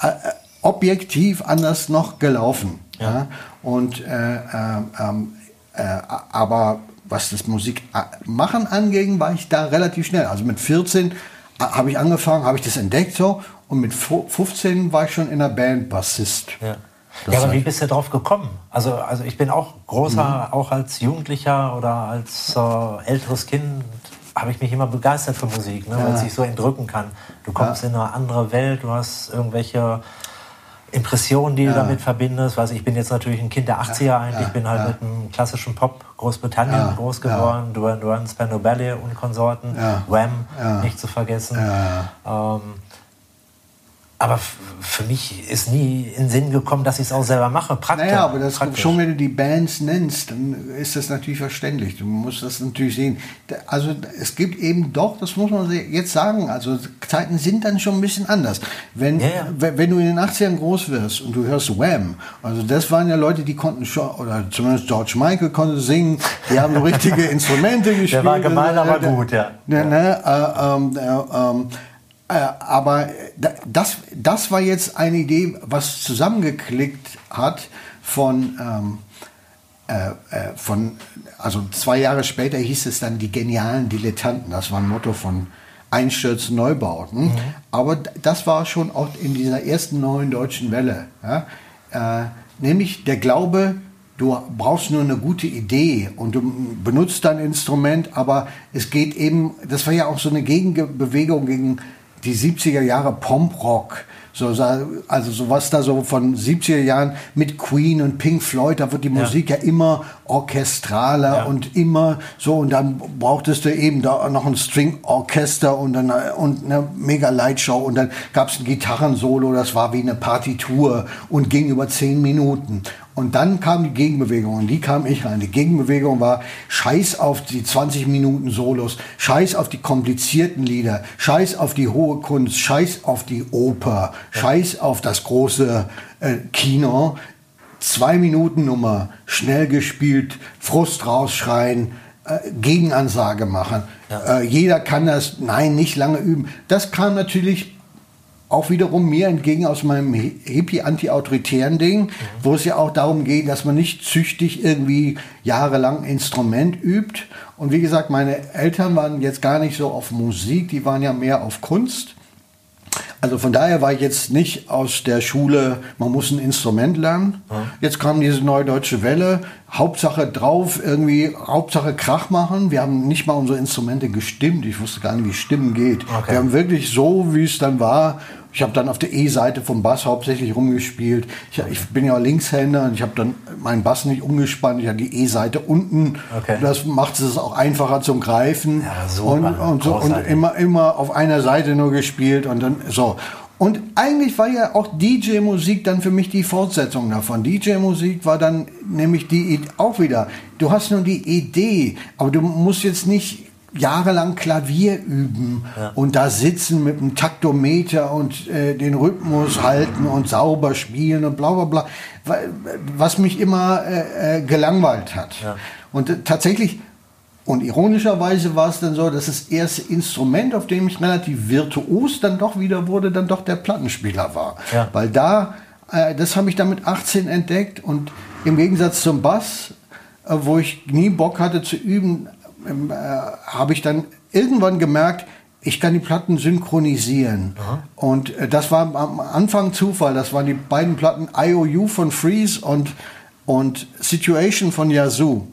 äh, äh, objektiv anders noch gelaufen. Ja. Und äh, ähm, ähm, äh, aber was das Musikmachen anging, war ich da relativ schnell. Also mit 14 habe ich angefangen, habe ich das entdeckt so und mit fu- 15 war ich schon in der Band Bassist. Ja. Ja, aber wie bist du drauf gekommen? Also, also ich bin auch großer, auch als Jugendlicher oder als äh, älteres Kind habe ich mich immer begeistert für Musik, ne, weil es sich so entrücken kann. Du kommst in eine andere Welt, du hast irgendwelche Impressionen, die du damit verbindest. Weiß ich, ich bin jetzt natürlich ein Kind der 80er eigentlich, ja, ich bin halt ja. mit dem klassischen Pop Großbritannien Ja, groß ja. geworden, Duran Duran, Spandau Ballet und Konsorten, Ja. Wham, Ja. nicht zu vergessen. Ja. Ähm, aber für mich ist nie in Sinn gekommen, dass ich es auch selber mache. Praktisch. Naja, aber das praktisch. schon, wenn du die Bands nennst, dann ist das natürlich verständlich. Du musst das natürlich sehen. Also es gibt eben doch, das muss man jetzt sagen, also Zeiten sind dann schon ein bisschen anders. Wenn, Ja, ja. wenn du in den 80ern groß wirst und du hörst Wham, also das waren ja Leute, die konnten schon, oder zumindest George Michael konnte singen, die haben richtige Instrumente gespielt. war gemein, aber Äh, gut, ja. Ne, ne, äh, ähm, äh, äh, aber da- das, das war jetzt eine Idee, was zusammengeklickt hat von, ähm, äh, äh, von, also zwei Jahre später hieß es dann die genialen Dilettanten. Das war ein Motto von Einstürzen, Neubauten. Aber d- das war schon auch in dieser ersten neuen deutschen Welle. Ja? Äh, nämlich der Glaube, du brauchst nur eine gute Idee und du benutzt dein Instrument, aber es geht eben, das war ja auch so eine Gegenbewegung gegen die 70er Jahre Pomprock. So, also so was da so von 70er Jahren mit Queen und Pink Floyd, da wird die Musik ja immer orchestraler Ja. und immer so und dann brauchtest du eben da noch ein String-Orchester und dann und eine mega Lightshow und dann gab es ein Gitarrensolo, das war wie eine Partitur und ging über zehn Minuten. Und dann kam die Gegenbewegung und die kam ich rein. Die Gegenbewegung war Scheiß auf die 20 Minuten Solos, Scheiß auf die komplizierten Lieder, Scheiß auf die hohe Kunst, Scheiß auf die Oper, Scheiß auf das große äh, Kino. Zwei Minuten Nummer, schnell gespielt, Frust rausschreien, äh, Gegenansage machen. Äh, jeder kann das, nein, nicht lange üben. Das kam natürlich auch wiederum mir entgegen aus meinem hippie-anti-autoritären Ding, wo es ja auch darum geht, dass man nicht züchtig irgendwie jahrelang Instrument übt. Und wie gesagt, meine Eltern waren jetzt gar nicht so auf Musik, die waren ja mehr auf Kunst. Also von daher war ich jetzt nicht aus der Schule, man muss ein Instrument lernen. Jetzt kam diese neue deutsche Welle, Hauptsache drauf, irgendwie Hauptsache Krach machen. Wir haben nicht mal unsere Instrumente gestimmt. Ich wusste gar nicht, wie Stimmen geht. Okay. Wir haben wirklich so, wie es dann war. Ich habe dann auf der E-Seite vom Bass hauptsächlich rumgespielt. Ich, ich bin ja Linkshänder und ich habe dann meinen Bass nicht umgespannt. Ich hatte die E-Seite unten. Okay. Das macht es auch einfacher zum Greifen. Ja, super. Und, und, so, und immer, immer auf einer Seite nur gespielt und dann so. Und eigentlich war ja auch DJ-Musik dann für mich die Fortsetzung davon. DJ-Musik war dann nämlich die auch wieder. Du hast nur die Idee, aber du musst jetzt nicht jahrelang Klavier üben und da sitzen mit einem Taktometer und äh, den Rhythmus halten und sauber spielen und bla bla bla, Wa- was mich immer äh, äh, gelangweilt hat. Und äh, tatsächlich Und ironischerweise war es dann so, dass das erste Instrument, auf dem ich relativ virtuos dann doch wieder wurde, dann doch der Plattenspieler war. Ja. Weil da, äh, das habe ich dann mit 18 entdeckt und im Gegensatz zum Bass, äh, wo ich nie Bock hatte zu üben, äh, habe ich dann irgendwann gemerkt, ich kann die Platten synchronisieren. Und äh, das war am Anfang Zufall. Das waren die beiden Platten IOU von Freeze und, und Situation von Yazoo.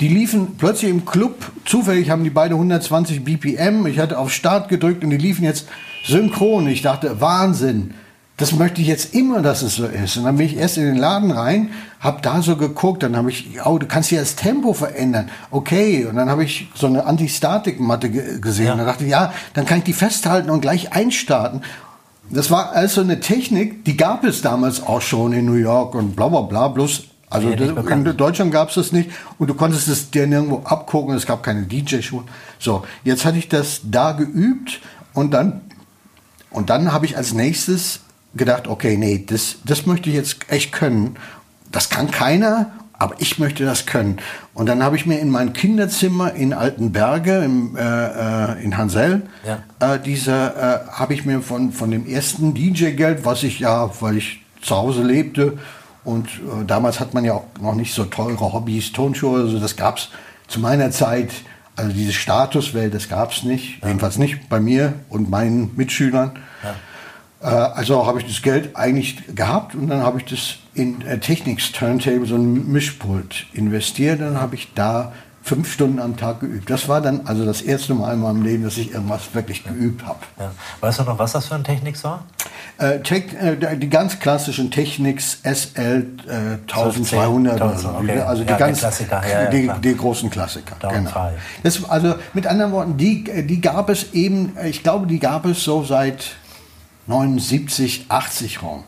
Die liefen plötzlich im Club. Zufällig haben die beide 120 BPM. Ich hatte auf Start gedrückt und die liefen jetzt synchron. Ich dachte, Wahnsinn. Das möchte ich jetzt immer, dass es so ist. Und dann bin ich erst in den Laden rein, habe da so geguckt, dann habe ich, oh, du kannst hier das Tempo verändern. Okay, und dann habe ich so eine Antistatikmatte ge gesehen. Ja. Und dann dachte ich, ja, dann kann ich die festhalten und gleich einstarten. Das war also eine Technik, die gab es damals auch schon in New York und bla bla bla. Bloß, also das, bekannt. in Deutschland gab es das nicht und du konntest es dir nirgendwo abgucken. Es gab keine DJ-Schuhe. So, jetzt hatte ich das da geübt und dann und dann habe ich als nächstes gedacht, okay, nee, das, das möchte ich jetzt echt können. Das kann keiner, aber ich möchte das können. Und dann habe ich mir in mein Kinderzimmer in Altenberge, im, äh, äh, in Hansel, Ja. äh, diese, äh, habe ich mir von, von dem ersten DJ-Geld, was ich ja, weil ich zu Hause lebte, und äh, damals hat man ja auch noch nicht so teure Hobbys, Tonschuhe, also das gab es zu meiner Zeit, also diese Statuswelt, das gab es nicht, jedenfalls nicht bei mir und meinen Mitschülern. Äh, also habe ich das Geld eigentlich gehabt und dann habe ich das in äh, Technics Turntable, so ein Mischpult investiert. Dann habe ich da fünf Stunden am Tag geübt. Das war dann also das erste Mal in meinem Leben, dass ich irgendwas wirklich geübt habe. Ja. Weißt du noch, was das für ein Technik war? Äh, Tech, äh, die ganz klassischen Technics SL äh, 1200 oder so. okay. Also die Ja, ganz ja, die, die großen Klassiker. Genau. Das, also mit anderen Worten, die, die gab es eben, ich glaube, die gab es so seit 79, 80 rum.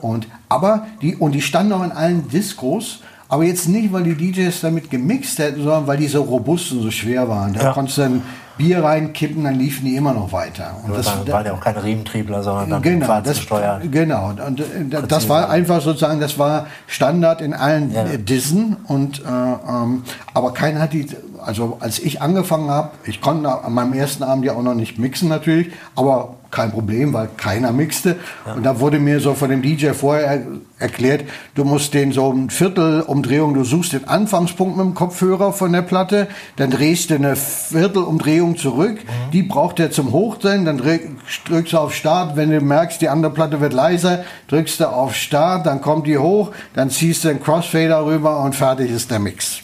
Und, aber die, und die standen auch in allen Discos, aber jetzt nicht, weil die DJs damit gemixt hätten, sondern weil die so robust und so schwer waren. Da Ja. konntest du dann Bier reinkippen, dann liefen die immer noch weiter. Und Das waren, waren ja auch keine Riementriebler, sondern dann genau, das, gesteuert. genau. Und äh, das war einfach sozusagen, das war Standard in allen Ja. Dissen. Und äh, ähm, aber keiner hat die, also als ich angefangen habe, ich konnte an meinem ersten Abend ja auch noch nicht mixen natürlich, aber kein Problem, weil keiner mixte. Und da wurde mir so von dem DJ vorher er erklärt, du musst den so ein Viertelumdrehung, du suchst den Anfangspunkt mit dem Kopfhörer von der Platte, dann drehst du eine Viertelumdrehung zurück, die braucht er zum Hochsehen, dann drück- drückst du auf Start, wenn du merkst, die andere Platte wird leiser, drückst du auf Start, dann kommt die hoch, dann ziehst du den Crossfader rüber und fertig ist der Mix.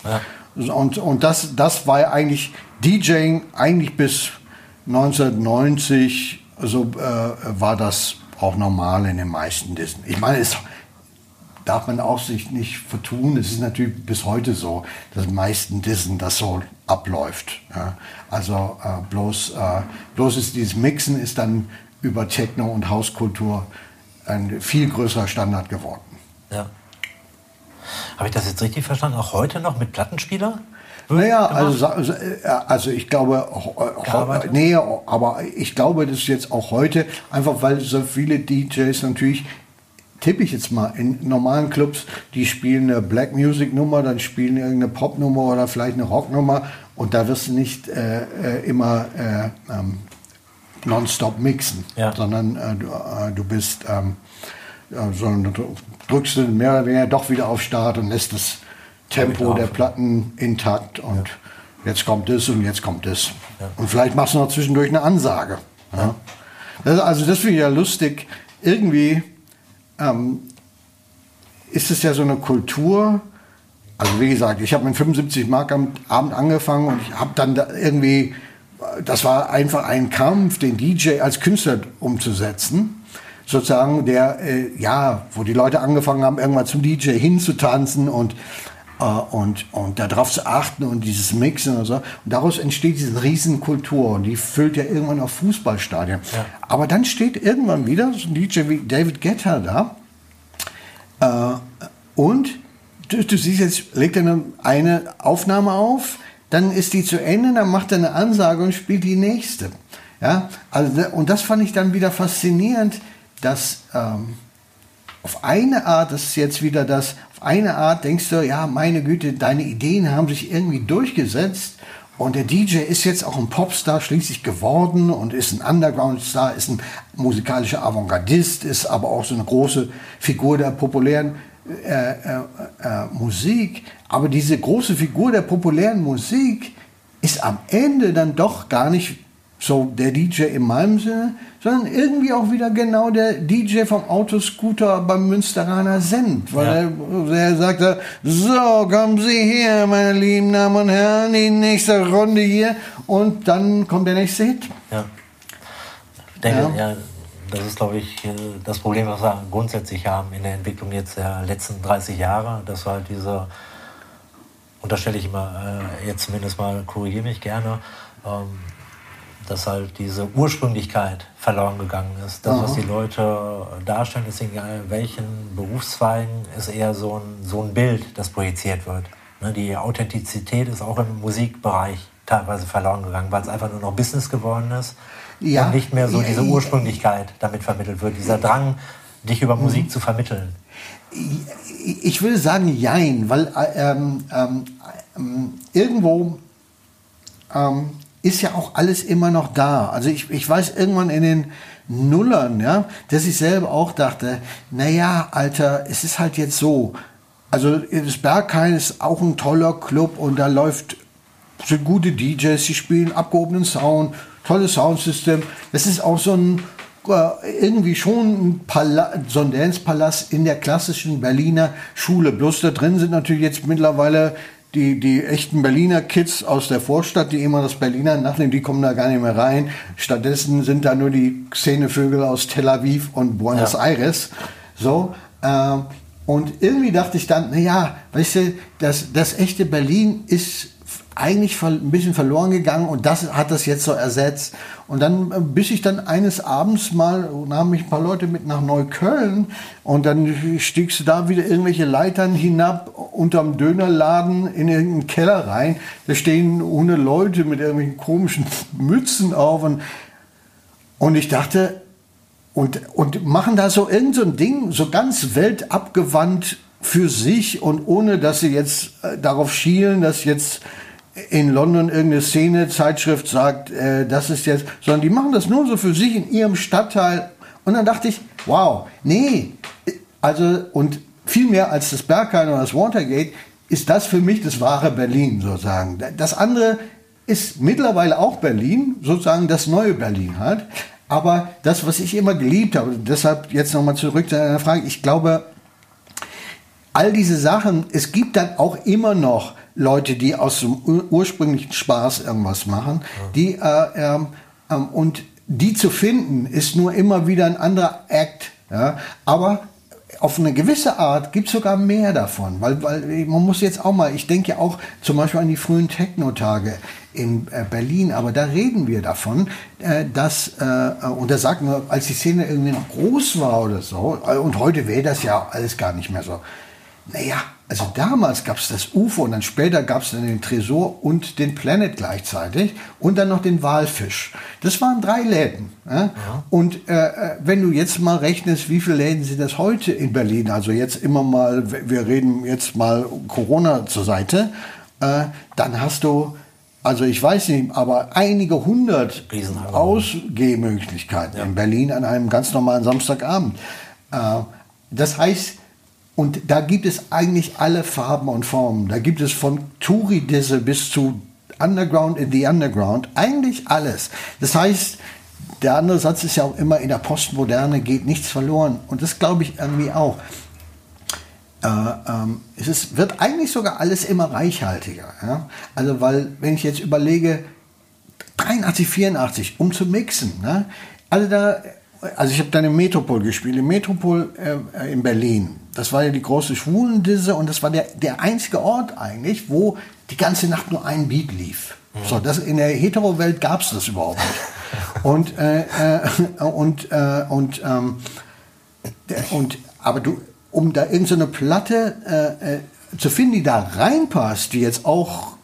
Und, und das, das war ja eigentlich DJing eigentlich bis 1990 so äh, war das auch normal in den meisten Dissen. Ich meine, es darf man auch sich nicht vertun. Es ist natürlich bis heute so, dass in meisten Dissen das so abläuft. Ja. Also äh, bloß, äh, bloß ist dieses Mixen ist dann über Techno und Hauskultur ein viel größerer Standard geworden. Ja. Habe ich das jetzt richtig verstanden? Auch heute noch mit Plattenspieler? Naja, also, also, äh, also ich glaube, Gearbeitet? nee, aber ich glaube, das ist jetzt auch heute, einfach weil so viele DJs natürlich, tippe ich jetzt mal, in normalen Clubs, die spielen eine Black Music Nummer, dann spielen irgendeine Popnummer oder vielleicht eine Rocknummer und da wirst du nicht äh, äh, immer äh, ähm, nonstop mixen, Ja. sondern äh, du, äh, du bist, ähm, sondern drückst du mehr oder weniger doch wieder auf Start und lässt das Tempo der Platten intakt und jetzt kommt das und jetzt kommt das. Und vielleicht machst du noch zwischendurch eine Ansage. Ja. Das, also das finde ich ja lustig. Irgendwie ähm, ist es ja so eine Kultur. Also wie gesagt, ich habe mit 75 Mark am Abend angefangen und ich habe dann da irgendwie, das war einfach ein Kampf, den DJ als Künstler umzusetzen. Sozusagen der, äh, ja, wo die Leute angefangen haben, irgendwann zum DJ hinzutanzen und äh, und, und darauf zu achten und dieses Mixen und so. Und daraus entsteht diese Riesenkultur und die füllt ja irgendwann auf Fußballstadien. Aber dann steht irgendwann wieder so ein DJ wie David Guetta da äh, und du, du siehst jetzt, legt er eine, eine Aufnahme auf, dann ist die zu Ende, dann macht er eine Ansage und spielt die nächste. Ja, also, und das fand ich dann wieder faszinierend, dass, ähm, auf eine Art, das ist jetzt wieder das, auf eine Art denkst du, ja, meine Güte, deine Ideen haben sich irgendwie durchgesetzt. Und der DJ ist jetzt auch ein Popstar schließlich geworden und ist ein Underground-Star, ist ein musikalischer Avantgardist, ist aber auch so eine große Figur der populären äh, äh, äh, Musik. Aber diese große Figur der populären Musik ist am Ende dann doch gar nicht so der DJ in meinem Sinne, sondern irgendwie auch wieder genau der DJ vom Autoscooter beim Münsteraner Send, weil ja. er, er sagte, so, kommen Sie hier, meine lieben Damen und Herren, die nächste Runde hier und dann kommt der nächste Hit. Ja. Ich denke, ja. ja das ist, glaube ich, äh, das Problem, was wir grundsätzlich haben in der Entwicklung jetzt der letzten 30 Jahre, dass wir halt diese, unterstelle ich immer, äh, jetzt zumindest mal, korrigiere mich gerne, ähm, dass halt diese Ursprünglichkeit verloren gegangen ist. Das, was die Leute darstellen, ist egal welchen Berufszweigen, ist eher so ein, so ein Bild, das projiziert wird. Ne, die Authentizität ist auch im Musikbereich teilweise verloren gegangen, weil es einfach nur noch Business geworden ist ja. und nicht mehr so diese Ursprünglichkeit damit vermittelt wird, dieser Drang, dich über Musik mhm. zu vermitteln. Ich würde sagen, jein, weil äh, ähm, ähm, irgendwo ähm, ist ja auch alles immer noch da. Also ich, ich weiß irgendwann in den Nullern, ja, dass ich selber auch dachte, naja, Alter, es ist halt jetzt so. Also das Berghain ist auch ein toller Club und da läuft sind gute DJs, die spielen abgehobenen Sound, tolles Soundsystem. Das ist auch so ein äh, irgendwie schon ein, Pala so ein Dance-Palast in der klassischen Berliner Schule. Bloß da drin sind natürlich jetzt mittlerweile die, die echten Berliner Kids aus der Vorstadt, die immer das Berliner nachnehmen, die kommen da gar nicht mehr rein. Stattdessen sind da nur die Szenevögel aus Tel Aviv und Buenos ja. Aires. So. Äh, und irgendwie dachte ich dann, naja, weißt du, das, das echte Berlin ist eigentlich ein bisschen verloren gegangen und das hat das jetzt so ersetzt. Und dann, äh, bis ich dann eines Abends mal, nahm mich ein paar Leute mit nach Neukölln und dann stiegst du da wieder irgendwelche Leitern hinab unterm Dönerladen in irgendeinen Keller rein. Da stehen ohne Leute mit irgendwelchen komischen Mützen auf und, und ich dachte, und, und machen da so irgend so ein Ding, so ganz weltabgewandt für sich und ohne, dass sie jetzt äh, darauf schielen, dass jetzt in London irgendeine Szene-Zeitschrift sagt, äh, das ist jetzt, sondern die machen das nur so für sich in ihrem Stadtteil. Und dann dachte ich, wow, nee, also und viel mehr als das Berghain oder das Watergate ist das für mich das wahre Berlin sozusagen. Das andere ist mittlerweile auch Berlin, sozusagen das neue Berlin halt. Aber das, was ich immer geliebt habe, deshalb jetzt nochmal zurück zu einer Frage, ich glaube, all diese Sachen, es gibt dann auch immer noch Leute, die aus dem ursprünglichen Spaß irgendwas machen, die äh, ähm, ähm, und die zu finden ist nur immer wieder ein anderer Act. Ja? Aber auf eine gewisse Art gibt es sogar mehr davon, weil, weil man muss jetzt auch mal, ich denke ja auch zum Beispiel an die frühen Techno-Tage in äh, Berlin, aber da reden wir davon, äh, dass, äh, und da sagt man, als die Szene irgendwie noch groß war oder so, und heute wäre das ja alles gar nicht mehr so. Naja, also damals gab es das UFO und dann später gab es dann den Tresor und den Planet gleichzeitig und dann noch den Walfisch. Das waren drei Läden. Ja? Ja. Und äh, äh, wenn du jetzt mal rechnest, wie viele Läden sind das heute in Berlin, also jetzt immer mal, wir reden jetzt mal Corona zur Seite, äh, dann hast du, also ich weiß nicht, aber einige hundert Ausgehmöglichkeiten ja. in Berlin an einem ganz normalen Samstagabend. Äh, das heißt, und da gibt es eigentlich alle Farben und Formen. Da gibt es von Touri-Disse bis zu Underground in the Underground. Eigentlich alles. Das heißt, der andere Satz ist ja auch immer, in der Postmoderne geht nichts verloren. Und das glaube ich irgendwie auch. Äh, ähm, es ist, wird eigentlich sogar alles immer reichhaltiger. Ja? Also, weil, wenn ich jetzt überlege, 83, 84, um zu mixen, ne? also da also ich habe dann im Metropol gespielt, im Metropol äh, in Berlin. Das war ja die große Schwulendisse und das war der, der einzige Ort eigentlich, wo die ganze Nacht nur ein Beat lief. Mhm. So, das, in der Hetero-Welt gab es das überhaupt nicht. und, äh, äh, und, äh, und, ähm, und, aber du, um da irgendeine so Platte äh, äh, zu finden, die da reinpasst, die jetzt auch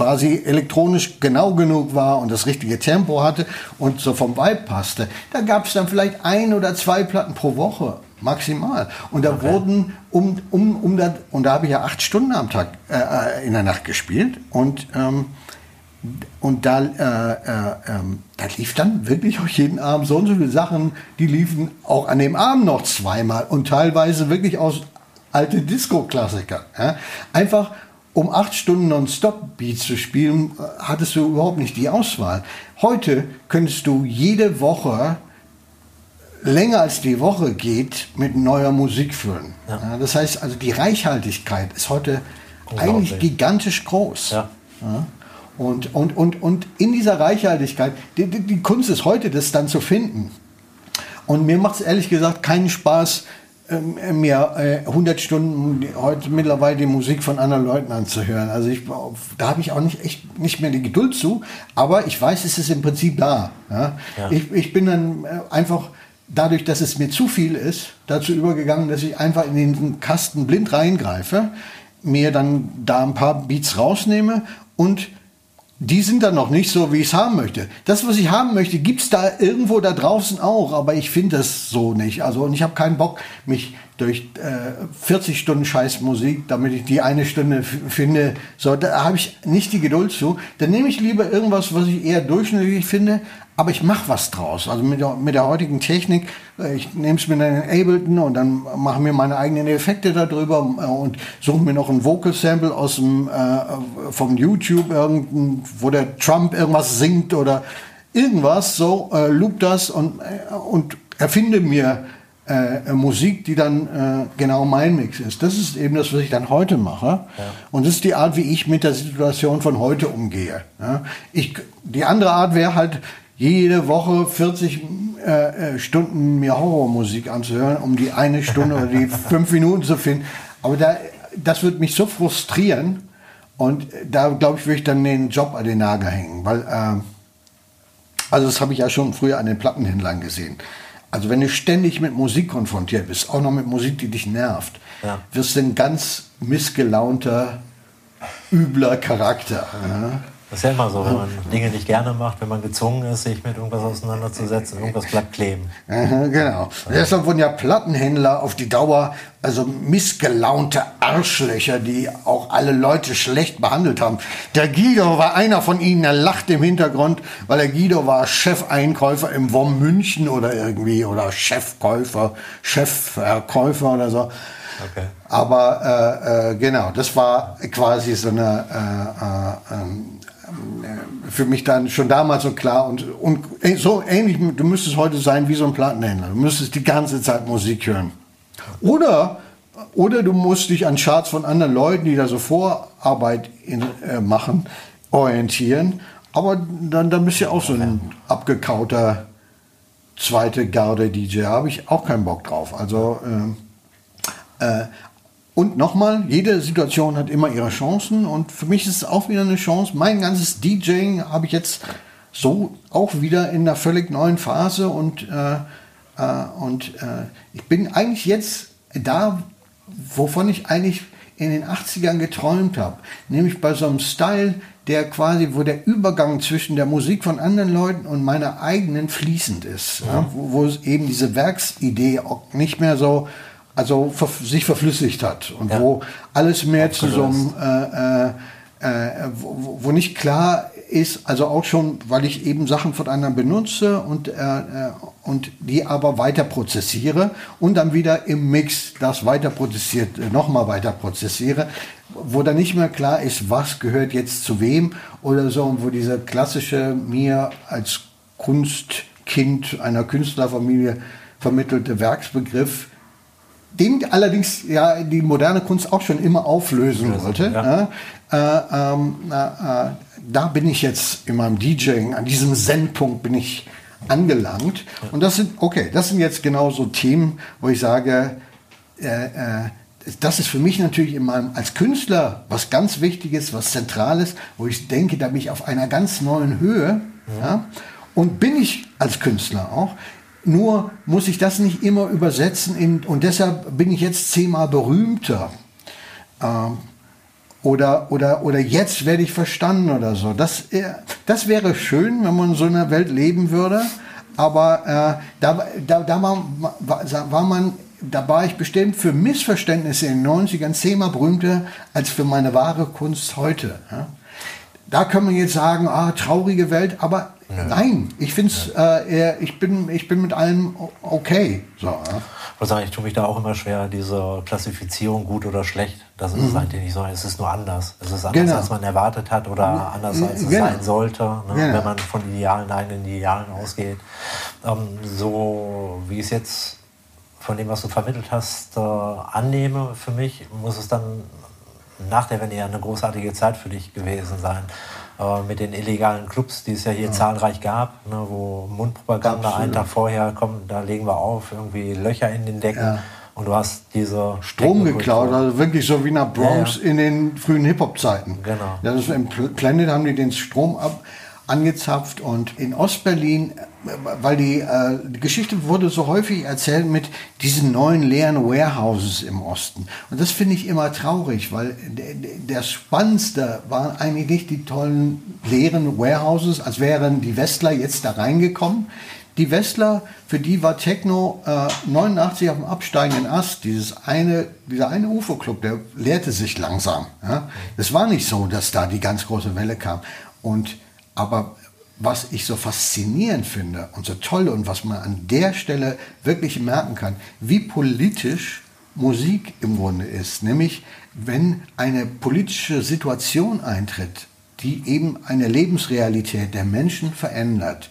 quasi elektronisch genau genug war und das richtige Tempo hatte und so vom Vibe passte, da gab es dann vielleicht ein oder zwei Platten pro Woche. maximal. Und da okay. wurden um, um, um da, und da habe ich ja acht Stunden am Tag äh, äh in der Nacht gespielt und ähm, und da, äh, äh, ähm, da lief dann wirklich auch jeden Abend so und so viele Sachen, die liefen auch an dem Abend noch zweimal und teilweise wirklich aus alte Disco-Klassiker. Ja? Einfach um acht Stunden Non-Stop-Beats zu spielen, äh, hattest du überhaupt nicht die Auswahl. Heute könntest du jede Woche länger als die Woche geht, mit neuer Musik füllen. Ja. Ja, das heißt, also die Reichhaltigkeit ist heute eigentlich gigantisch groß. Ja. Und, und, und, und in dieser Reichhaltigkeit, die, die, die Kunst ist heute, das dann zu finden. Und mir macht es ehrlich gesagt keinen Spaß, mir äh, 100 Stunden heute mittlerweile die Musik von anderen Leuten anzuhören. Also ich, da habe ich auch nicht echt nicht mehr die Geduld zu, aber ich weiß, es ist im Prinzip da. Ja? Ja. Ich, ich bin dann äh, einfach dadurch, dass es mir zu viel ist, dazu übergegangen, dass ich einfach in den Kasten blind reingreife, mir dann da ein paar Beats rausnehme und die sind dann noch nicht so, wie ich es haben möchte. Das, was ich haben möchte, gibt es da irgendwo da draußen auch, aber ich finde es so nicht. Also und ich habe keinen Bock, mich durch äh, 40 Stunden Scheißmusik, damit ich die eine Stunde finde, so, da habe ich nicht die Geduld zu. Dann nehme ich lieber irgendwas, was ich eher durchschnittlich finde, aber ich mache was draus. Also mit der, mit der heutigen Technik, äh, ich nehme es mit einem Ableton und dann mache mir meine eigenen Effekte darüber äh, und suche mir noch ein Vocal Sample aus dem äh, vom YouTube, wo der Trump irgendwas singt oder irgendwas, so äh, loop das und, äh, und erfinde mir äh, Musik, die dann äh, genau mein Mix ist. Das ist eben das, was ich dann heute mache. Ja. Und das ist die Art, wie ich mit der Situation von heute umgehe. Ja. Ich, die andere Art wäre halt, jede Woche 40 äh, äh, Stunden mir Horrormusik anzuhören, um die eine Stunde oder die fünf Minuten zu finden. Aber da, das wird mich so frustrieren. Und da, glaube ich, würde ich dann den Job an den Nagel hängen. Weil, äh, also das habe ich ja schon früher an den Plattenhändlern gesehen. Also wenn du ständig mit Musik konfrontiert bist, auch noch mit Musik, die dich nervt, ja. wirst du ein ganz missgelaunter, übler Charakter. Ja? Das ist ja immer so, wenn man Dinge nicht gerne macht, wenn man gezwungen ist, sich mit irgendwas auseinanderzusetzen, irgendwas bleibt kleben. genau. Deshalb wurden ja Plattenhändler auf die Dauer, also missgelaunte Arschlöcher, die auch alle Leute schlecht behandelt haben. Der Guido war einer von ihnen, er lacht im Hintergrund, weil der Guido war Chefeinkäufer im WOM München oder irgendwie, oder Chefkäufer, Chefverkäufer oder so. Okay. Aber äh, äh, genau, das war quasi so eine äh, äh ähm, äh, für mich dann schon damals so klar und, und so ähnlich, du müsstest heute sein wie so ein Plattenhändler. Du müsstest die ganze Zeit Musik hören. Oder, oder du musst dich an Charts von anderen Leuten, die da so Vorarbeit in, äh, machen, orientieren. Aber dann, dann bist du ja auch so ein abgekauter zweite Garde-DJ. Habe ich auch keinen Bock drauf. Also, äh, äh, und nochmal, jede Situation hat immer ihre Chancen und für mich ist es auch wieder eine Chance. Mein ganzes DJing habe ich jetzt so auch wieder in einer völlig neuen Phase und, äh, äh, und äh, ich bin eigentlich jetzt da, wovon ich eigentlich in den 80ern geträumt habe. Nämlich bei so einem Style, der quasi, wo der Übergang zwischen der Musik von anderen Leuten und meiner eigenen fließend ist. Ja. Ja, wo, wo es eben diese Werksidee auch nicht mehr so also ver sich verflüssigt hat und ja. wo alles mehr zu so einem, äh, äh, äh, wo, wo, nicht klar ist, also auch schon, weil ich eben Sachen von anderen benutze und, äh, äh, und die aber weiter prozessiere und dann wieder im Mix das weiter prozessiert, äh, nochmal weiter prozessiere, wo dann nicht mehr klar ist, was gehört jetzt zu wem oder so, und wo dieser klassische mir als Kunstkind einer Künstlerfamilie vermittelte Werksbegriff den allerdings ja die moderne Kunst auch schon immer auflösen ja, wollte. Ja. Äh, ähm, äh, da bin ich jetzt in meinem DJing, an diesem Zen-Punkt bin ich angelangt. Ja. Und das sind, okay, das sind jetzt genau so Themen, wo ich sage, äh, äh das ist für mich natürlich in meinem, als Künstler was ganz Wichtiges, was Zentrales, wo ich denke, da bin ich auf einer ganz neuen Höhe. Und bin ich als Künstler auch. Nur muss ich das nicht immer übersetzen in, und deshalb bin ich jetzt zehnmal berühmter. Ähm, oder, oder, oder jetzt werde ich verstanden oder so. Das, äh, das wäre schön, wenn man in so einer Welt leben würde. Aber äh, da, da, da war, war, man da war ich bestimmt für Missverständnisse in den 90ern zehnmal berühmter als für meine wahre Kunst heute. Ja? Da können wir jetzt sagen, ah, traurige Welt, aber Nö. nein, ich finde äh, ich bin, ich bin mit allem okay. So, ja? Ich sagen, ich tue mich da auch immer schwer, diese Klassifizierung gut oder schlecht. Das ist mhm. es eigentlich nicht so. Es ist nur anders. Es ist anders, genau. als man erwartet hat oder anders, als es genau. sein sollte, ne? genau. wenn man von idealen eigenen Idealen ausgeht. Ähm, so wie es jetzt von dem, was du vermittelt hast, äh, annehme für mich, muss es dann nach der Wende ja eine großartige Zeit für dich gewesen sein. Äh, mit den illegalen Clubs, die es ja hier ja. zahlreich gab, ne, wo Mundpropaganda Absolut. einen Tag vorher kommt, da legen wir auf, irgendwie Löcher in den Decken. Ja. Und du hast diese Strom geklaut, also wirklich so wie nach Bronx ja, in den frühen Hip-Hop-Zeiten. Genau. Das ist Im Planet haben die den Strom ab, angezapft und in Ostberlin, weil die, äh, die Geschichte wurde so häufig erzählt mit diesen neuen leeren Warehouses im Osten. Und das finde ich immer traurig, weil der Spannendste waren eigentlich nicht die tollen leeren Warehouses, als wären die Westler jetzt da reingekommen. Die Westler, für die war Techno äh, 89 auf dem absteigenden Ast. Dieses eine, dieser eine UFO-Club, der leerte sich langsam. Ja? Es war nicht so, dass da die ganz große Welle kam. Und aber was ich so faszinierend finde und so toll und was man an der Stelle wirklich merken kann, wie politisch Musik im Grunde ist. Nämlich, wenn eine politische Situation eintritt, die eben eine Lebensrealität der Menschen verändert,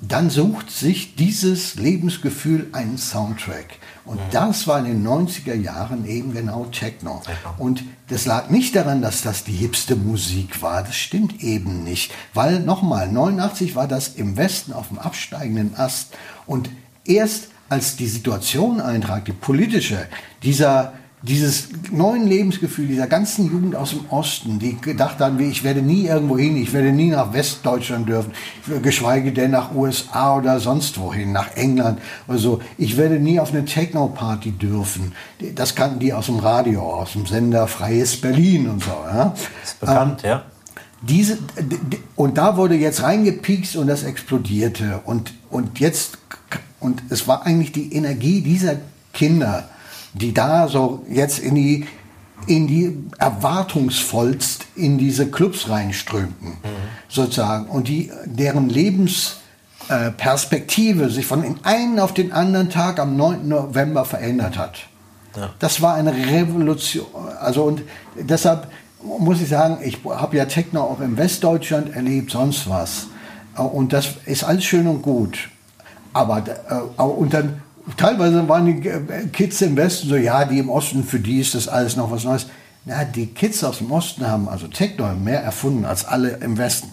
dann sucht sich dieses Lebensgefühl einen Soundtrack. Und mhm. das war in den 90er Jahren eben genau Techno. Und das lag nicht daran, dass das die hipste Musik war. Das stimmt eben nicht. Weil nochmal, 89 war das im Westen auf dem absteigenden Ast. Und erst als die Situation eintrat, die politische, dieser dieses neuen Lebensgefühl dieser ganzen Jugend aus dem Osten, die gedacht haben, wie ich werde nie irgendwo hin, ich werde nie nach Westdeutschland dürfen, geschweige denn nach USA oder sonst wohin, nach England oder so. Ich werde nie auf eine Techno-Party dürfen. Das kannten die aus dem Radio, aus dem Sender Freies Berlin und so. Ja. Das ist bekannt, ähm, ja. Diese, und da wurde jetzt reingepiekst und das explodierte. Und, und jetzt, und es war eigentlich die Energie dieser Kinder, die da so jetzt in die, in die erwartungsvollst in diese Clubs reinströmten, mhm. sozusagen. Und die, deren Lebensperspektive sich von den einen auf den anderen Tag am 9. November verändert hat. Ja. Das war eine Revolution. Also und deshalb muss ich sagen, ich habe ja Techno auch in Westdeutschland erlebt, sonst was. Und das ist alles schön und gut. Aber äh, und dann teilweise waren die äh, Kids im Westen so, ja, die im Osten, für die ist das alles noch was Neues. Na, die Kids aus dem Osten haben also Techno mehr erfunden als alle im Westen.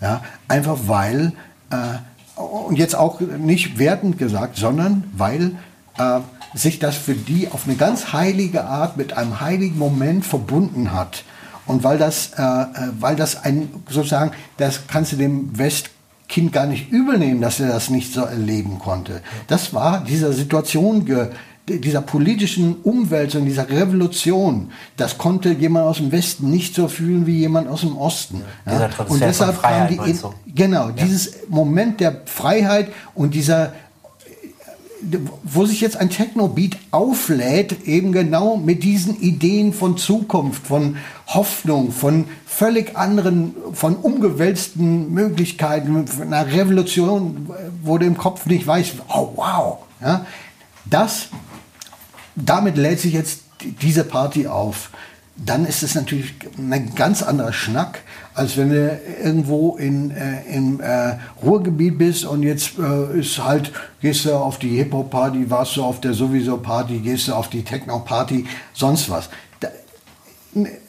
Ja, einfach weil, äh, und jetzt auch nicht wertend gesagt, sondern weil äh, sich das für die auf eine ganz heilige Art mit einem heiligen Moment verbunden hat. Und weil das, äh, äh weil das ein, sozusagen, das kannst du dem West Kind gar nicht übel nehmen, dass er das nicht so erleben konnte. Das war dieser Situation, dieser politischen Umwälzung, dieser Revolution, das konnte jemand aus dem Westen nicht so fühlen wie jemand aus dem Osten. Ja? Und deshalb kam die, genau, ja. dieses Moment der Freiheit und dieser wo sich jetzt ein Techno-Beat auflädt, eben genau mit diesen Ideen von Zukunft, von Hoffnung, von völlig anderen, von umgewälzten Möglichkeiten, einer Revolution, wo du im Kopf nicht weißt, oh wow. Ja, das, damit lädt sich jetzt diese Party auf dann ist es natürlich ein ganz anderer Schnack, als wenn du irgendwo in, äh, im äh, Ruhrgebiet bist und jetzt äh, ist halt, gehst du auf die Hip-Hop-Party, warst du auf der sowieso Party, gehst du auf die Techno-Party, sonst was.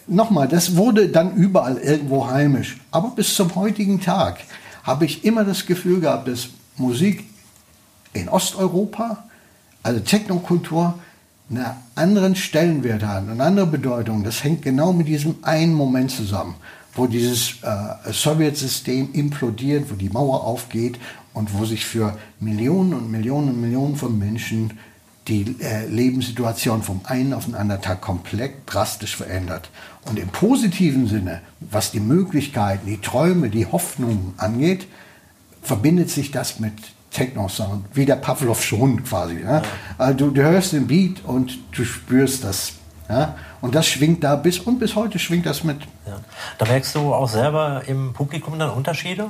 Nochmal, das wurde dann überall irgendwo heimisch. Aber bis zum heutigen Tag habe ich immer das Gefühl gehabt, dass Musik in Osteuropa, also Technokultur, einen anderen Stellenwert hat, eine andere Bedeutung. Das hängt genau mit diesem einen Moment zusammen, wo dieses äh, Sowjetsystem implodiert, wo die Mauer aufgeht und wo sich für Millionen und Millionen und Millionen von Menschen die äh, Lebenssituation vom einen auf den anderen Tag komplett drastisch verändert. Und im positiven Sinne, was die Möglichkeiten, die Träume, die Hoffnungen angeht, verbindet sich das mit Techno-Sound, wie der Pavlovsche Hund quasi. Ja? Also du, du hörst den Beat und du spürst das. Ja? Und das schwingt da bis und bis heute schwingt das mit. Ja. Da merkst du auch selber im Publikum dann Unterschiede?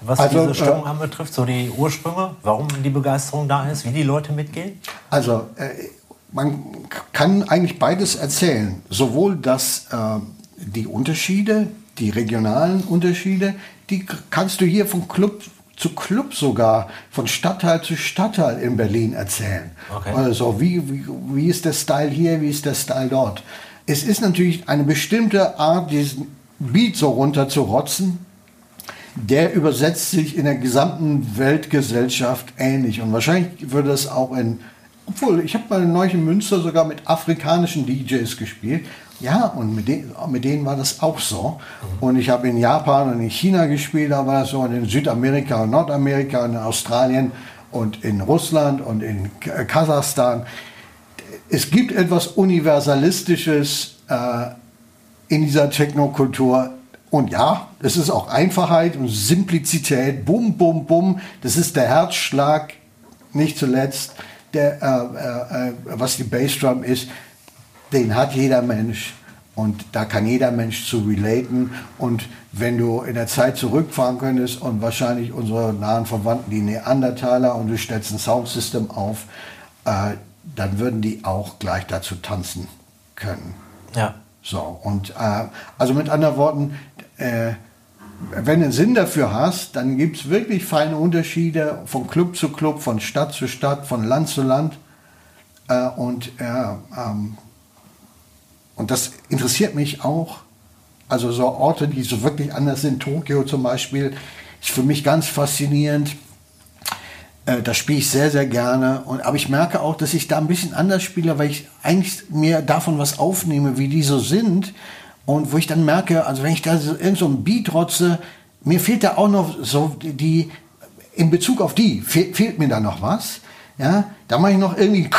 Was Also, diese Stimmung äh, anbetrifft, so die Ursprünge, warum die Begeisterung da ist, wie die Leute mitgehen? Also äh, man kann eigentlich beides erzählen. Sowohl, dass äh, die Unterschiede, die regionalen Unterschiede, die kannst du hier von Club zu Club sogar, von Stadtteil zu Stadtteil in Berlin erzählen. Okay. Also wie, wie, wie ist der Style hier, wie ist der Style dort. Es ist natürlich eine bestimmte Art, diesen Beat so runter zu rotzen, der übersetzt sich in der gesamten Weltgesellschaft ähnlich. Und wahrscheinlich würde es auch in, obwohl ich habe mal neulich in Münster sogar mit afrikanischen DJs gespielt. Ja, und mit denen, mit denen war das auch so. Und ich habe in Japan und in China gespielt, da war das so, und in Südamerika und Nordamerika und in Australien und in Russland und in K- Kasachstan. Es gibt etwas Universalistisches äh, in dieser Technokultur. Und ja, es ist auch Einfachheit und Simplizität. Bum, bum, bum. Das ist der Herzschlag, nicht zuletzt, der, äh, äh, äh, was die Bassdrum ist. Den hat jeder Mensch. Und da kann jeder Mensch zu relaten. Und wenn du in der Zeit zurückfahren könntest und wahrscheinlich unsere nahen Verwandten, die Neandertaler, und du stellst ein Soundsystem auf, äh, dann würden die auch gleich dazu tanzen können. Ja. So, und äh, also mit anderen Worten, äh, wenn du einen Sinn dafür hast, dann gibt es wirklich feine Unterschiede von Club zu Club, von Stadt zu Stadt, von Land zu Land. Äh, und, ja, ähm, und das interessiert mich auch. Also so Orte, die so wirklich anders sind, Tokio zum Beispiel, ist für mich ganz faszinierend. Äh, das spiele ich sehr, sehr gerne. Und, aber ich merke auch, dass ich da ein bisschen anders spiele, weil ich eigentlich mir davon was aufnehme, wie die so sind. Und wo ich dann merke, also wenn ich da so, irgend so ein Beat rotze, mir fehlt da auch noch so die, in Bezug auf die, fe fehlt mir da noch was. Ja, da mache ich noch irgendwie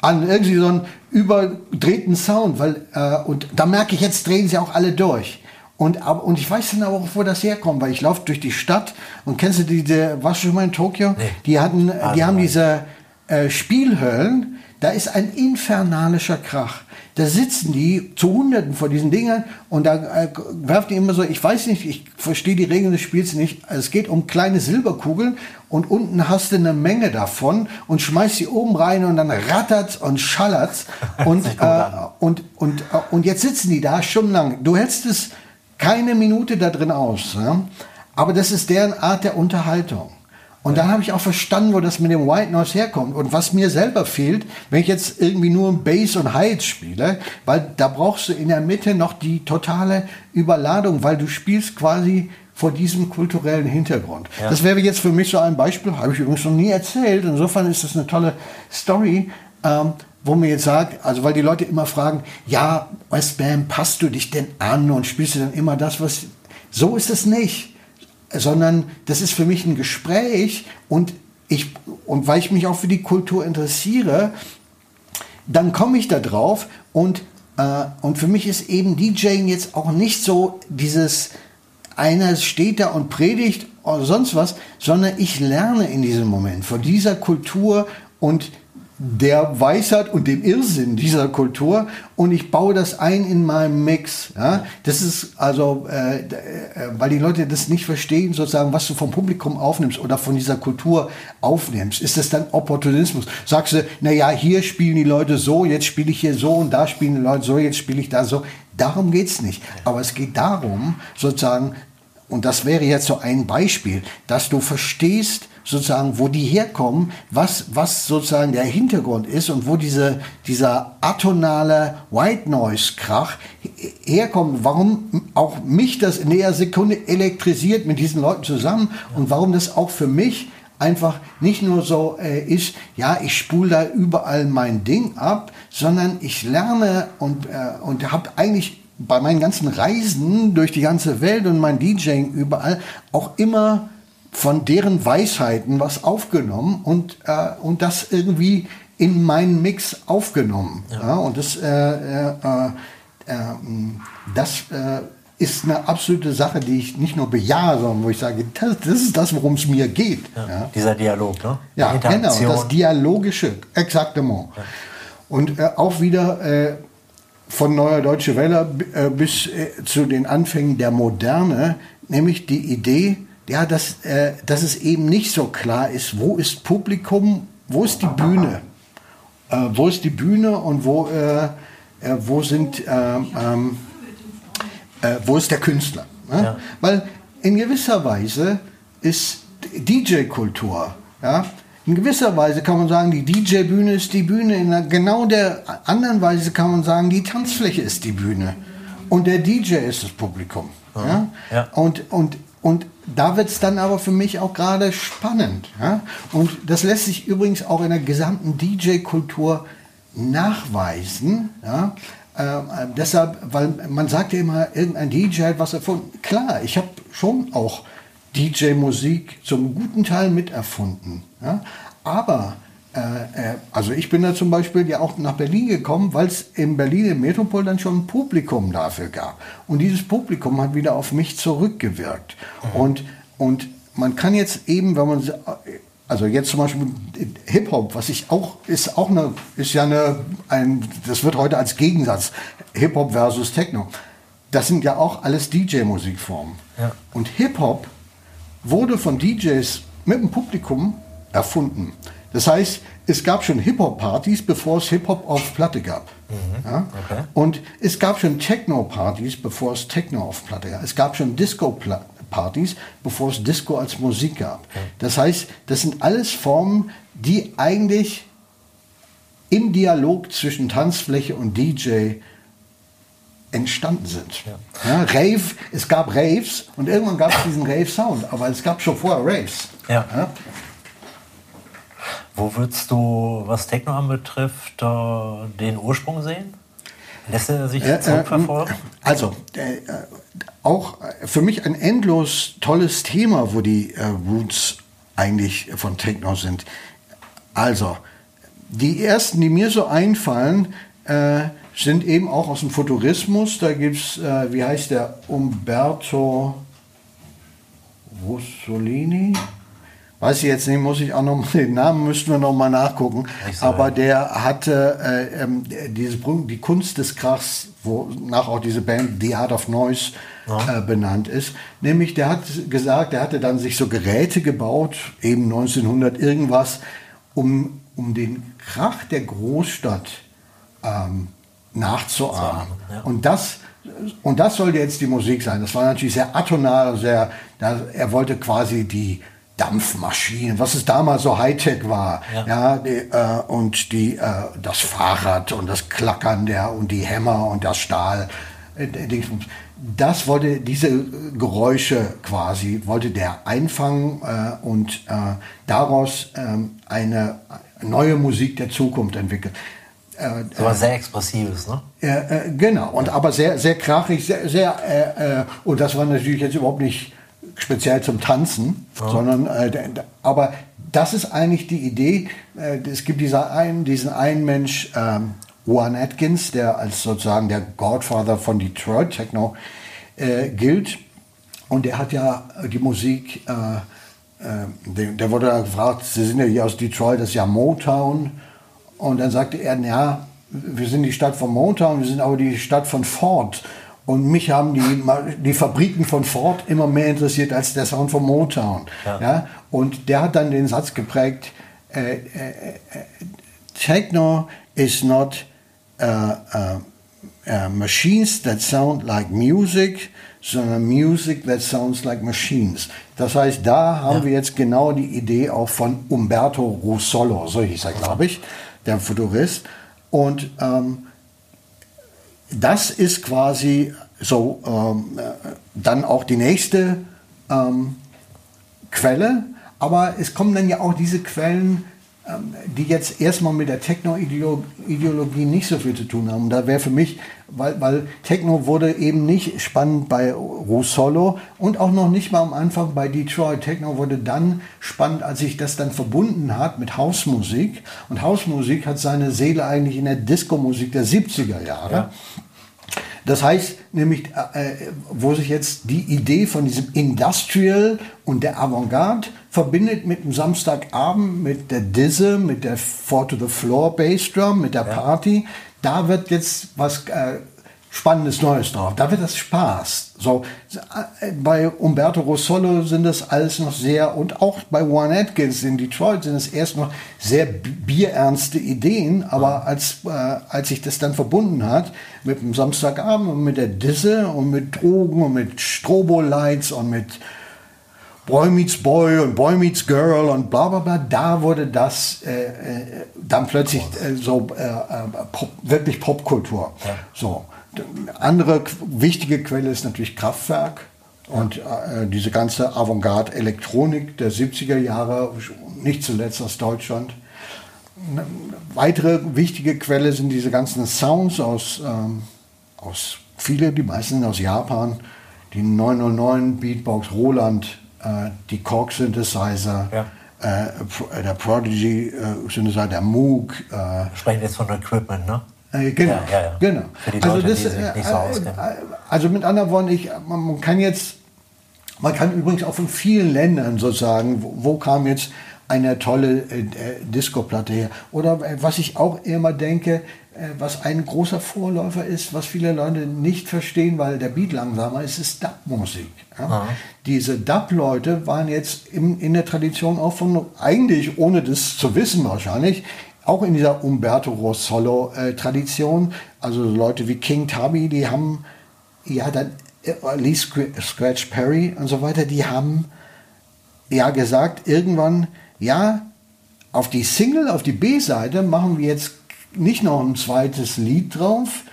an irgendwie so einen überdrehten Sound, weil äh, und da merke ich, jetzt drehen sie auch alle durch. Und, aber, und ich weiß dann aber auch, wo das herkommt, weil ich laufe durch die Stadt und kennst du diese, warst du schon mal in Tokio? Nee. Die hatten, Ah, die haben nein. diese äh, Spielhöllen, da ist ein infernalischer Krach. Da sitzen die zu Hunderten vor diesen Dingern und da äh, werfen die immer so, ich weiß nicht, ich verstehe die Regeln des Spiels nicht. Es geht um kleine Silberkugeln und unten hast du eine Menge davon und schmeißt sie oben rein und dann rattert's und schallert's. Und, äh, und, und, äh, und jetzt sitzen die da stundenlang. Du hältst es keine Minute da drin aus. Ja? Aber das ist deren Art der Unterhaltung. Und dann habe ich auch verstanden, wo das mit dem White Noise herkommt. Und was mir selber fehlt, wenn ich jetzt irgendwie nur Bass und Highs spiele, weil da brauchst du in der Mitte noch die totale Überladung, weil du spielst quasi vor diesem kulturellen Hintergrund. Ja. Das wäre jetzt für mich so ein Beispiel, habe ich übrigens noch nie erzählt. Insofern ist das eine tolle Story, ähm, wo mir jetzt sagt, also weil die Leute immer fragen, ja, Westbam, passt du dich denn an und spielst du dann immer das, was... So ist es nicht sondern das ist für mich ein Gespräch und ich und weil ich mich auch für die Kultur interessiere, dann komme ich da drauf und äh, und für mich ist eben DJing jetzt auch nicht so dieses einer steht da und predigt oder sonst was, sondern ich lerne in diesem Moment von dieser Kultur und der Weisheit und dem Irrsinn dieser Kultur und ich baue das ein in meinem Mix. Ja? Das ist also, äh, d- äh, weil die Leute das nicht verstehen, sozusagen, was du vom Publikum aufnimmst oder von dieser Kultur aufnimmst, ist das dann Opportunismus. Sagst du, na ja, hier spielen die Leute so, jetzt spiele ich hier so und da spielen die Leute so, jetzt spiele ich da so. Darum geht's nicht. Aber es geht darum, sozusagen, und das wäre jetzt so ein Beispiel, dass du verstehst, sozusagen, wo die herkommen, was, was sozusagen der Hintergrund ist und wo diese, dieser atonale White Noise Krach herkommt, warum auch mich das in der Sekunde elektrisiert mit diesen Leuten zusammen und warum das auch für mich einfach nicht nur so äh, ist, ja, ich spule da überall mein Ding ab, sondern ich lerne und, äh, und habe eigentlich bei meinen ganzen Reisen durch die ganze Welt und mein DJing überall auch immer von deren Weisheiten was aufgenommen und, äh, und das irgendwie in meinen Mix aufgenommen. Ja. und das, äh, äh, äh, das äh, ist eine absolute Sache, die ich nicht nur bejahe, sondern wo ich sage, das, das ist das, worum es mir geht. Ja, Ja, Dieser Dialog, ne? Die ja genau, das Dialogische, exaktement. Und auch wieder von Neuer Deutsche Welle bis zu den Anfängen der Moderne, nämlich die Idee, ja, dass, äh, dass es eben nicht so klar ist, wo ist Publikum, wo ist die Bühne, äh, wo ist die Bühne und wo, äh, äh, wo sind ähm, ähm, äh, wo ist der Künstler? Ne? Ja. Weil in gewisser Weise ist DJ-Kultur, ja, in gewisser Weise kann man sagen, die DJ-Bühne ist die Bühne, in einer genau der anderen Weise kann man sagen, die Tanzfläche ist die Bühne und der DJ ist das Publikum. Ja? Ja. Und, und, und da wird es dann aber für mich auch gerade spannend. Ja? Und das lässt sich übrigens auch in der gesamten DJ-Kultur nachweisen. Ja? Ähm, äh, deshalb, weil man sagt ja immer, irgendein DJ hat was erfunden. Klar, ich habe schon auch DJ-Musik zum guten Teil miterfunden. Ja? Aber, äh, äh, also ich bin da zum Beispiel ja auch nach Berlin gekommen, weil es in Berlin im Metropol dann schon ein Publikum dafür gab. Und dieses Publikum hat wieder auf mich zurückgewirkt. Und, und man kann jetzt eben, wenn man also jetzt zum Beispiel Hip-Hop, was ich auch, ist auch eine, ist ja eine, ein, das wird heute als Gegensatz, Hip-Hop versus Techno. Das sind ja auch alles DJ-Musikformen. Ja. Und Hip-Hop wurde von DJs mit dem Publikum erfunden. Das heißt, es gab schon Hip-Hop-Partys, bevor es Hip-Hop auf Platte gab. Ja? Okay. Und es gab schon Techno-Partys, bevor es Techno auf Platte gab. Es gab schon Disco-Partys, bevor es Disco als Musik gab. Das heißt, das sind alles Formen, die eigentlich im Dialog zwischen Tanzfläche und DJ entstanden sind. Ja. Rave, es gab Raves und irgendwann gab es diesen Rave-Sound, aber es gab schon vorher Raves. Ja. Wo würdest du, was Techno anbetrifft, äh, den Ursprung sehen? Lässt er sich Äh, äh, zurückverfolgen? Also, äh, äh, auch äh, für mich ein endlos tolles Thema, wo die äh, Roots eigentlich von Techno sind. Also, die ersten, die mir so einfallen, äh, sind eben auch aus dem Futurismus. Da gibt es, äh, wie heißt der, Umberto Mussolini? Weiß ich jetzt nicht, muss ich auch noch mal, den Namen müssten wir noch mal nachgucken. Aber ja. der hatte äh, ähm, diese, die Kunst des Krachs, wonach auch diese Band The Art of Noise äh, benannt ist. Nämlich, der hat gesagt, der hatte dann sich so Geräte gebaut, eben 1900 irgendwas, um, um den Krach der Großstadt ähm, nachzuahmen. ja. Und das und das sollte jetzt die Musik sein. Das war natürlich sehr atonal, sehr. Er wollte quasi die Dampfmaschinen, was es damals so Hightech war, Ja. ja, die, äh, und die äh, das Fahrrad und das Klackern der und die Hämmer und das Stahl. äh. Das wollte diese Geräusche quasi wollte der einfangen äh, und äh, daraus ähm, eine neue Musik der Zukunft entwickeln. Äh, was sehr Expressives, ne? genau, und aber sehr, sehr krachig, sehr, sehr und das war natürlich jetzt überhaupt nicht speziell zum Tanzen, sondern, äh, aber das ist eigentlich die Idee. Äh, es gibt dieser einen, diesen einen Mensch, ähm, Juan Atkins, der als sozusagen der Godfather von Detroit Techno äh, gilt. Und der hat ja die Musik, äh, äh, der, der wurde gefragt, Sie sind ja hier aus Detroit, das ist ja Motown. Und dann sagte er, ja, wir sind die Stadt von Motown, wir sind aber die Stadt von Ford. Und mich haben die, die Fabriken von Ford immer mehr interessiert als der Sound von Motown. Ja. Und der hat dann den Satz geprägt, äh, äh, äh, Techno is not uh, uh, machines that sound like music, sondern music that sounds like machines. Das heißt, da haben wir jetzt genau die Idee auch von Umberto Russolo, so hieß er, glaube ich, der Futurist. Und ähm, das ist quasi so ähm, äh, dann auch die nächste ähm, Quelle. Aber es kommen dann ja auch diese Quellen, die jetzt erstmal mit der Techno-Ideologie nicht so viel zu tun haben. Da wäre für mich, weil, weil Techno wurde eben nicht spannend bei Russolo und auch noch nicht mal am Anfang bei Detroit. Techno wurde dann spannend, als sich das dann verbunden hat mit Hausmusik. Und Hausmusik hat seine Seele eigentlich in der Disco-Musik der 70er Jahre. Das heißt nämlich, äh, wo sich jetzt die Idee von diesem Industrial und der Avantgarde verbindet mit dem Samstagabend, mit der Dizze, mit der Four to the Floor Bassdrum, mit der Ja. Party, da wird jetzt was äh, Spannendes Neues drauf. Da wird das Spaß. So, äh, bei Umberto Rossolo sind das alles noch sehr, und auch bei Juan Atkins in Detroit sind es erst noch sehr bi- bierernste Ideen, aber als, äh, als sich das dann verbunden hat mit dem Samstagabend und mit der Disse und mit Drogen und mit Strobolights und mit Boy Meets Boy und Boy Meets Girl und bla bla bla, da wurde das äh, äh, dann plötzlich äh, so äh, äh, Pop, wirklich Popkultur. So. D- Andere wichtige Quelle ist natürlich Kraftwerk und äh, diese ganze Avantgarde-Elektronik der 70er Jahre, nicht zuletzt aus Deutschland. Eine weitere wichtige Quelle sind diese ganzen Sounds aus, ähm, aus viele, die meisten sind aus Japan, die 909 Beatbox Roland, äh, die Korg Synthesizer, Ja. äh, äh, der Prodigy äh, Synthesizer, der Moog, äh, Wir sprechen jetzt von Equipment, ne? genau, Ja, ja, genau. Leute, so. Also mit anderen Worten, ich, man, man kann jetzt, man kann übrigens auch von vielen Ländern so sagen, wo, wo kam jetzt eine tolle äh, Disco-Platte her? Oder was ich auch immer denke, was ein großer Vorläufer ist, was viele Leute nicht verstehen, weil der Beat langsamer ist, ist Dub-Musik. Ja? Diese Dub-Leute waren jetzt im, in der Tradition auch von, eigentlich ohne das zu wissen wahrscheinlich, auch in dieser Umberto Rossolo-Tradition, also so Leute wie King Tubby, die haben, ja, dann äh, Lee Scr- Scratch Perry und so weiter, die haben ja gesagt, irgendwann, ja, auf die Single, auf die B-Seite machen wir jetzt nicht noch ein zweites Lied drauf,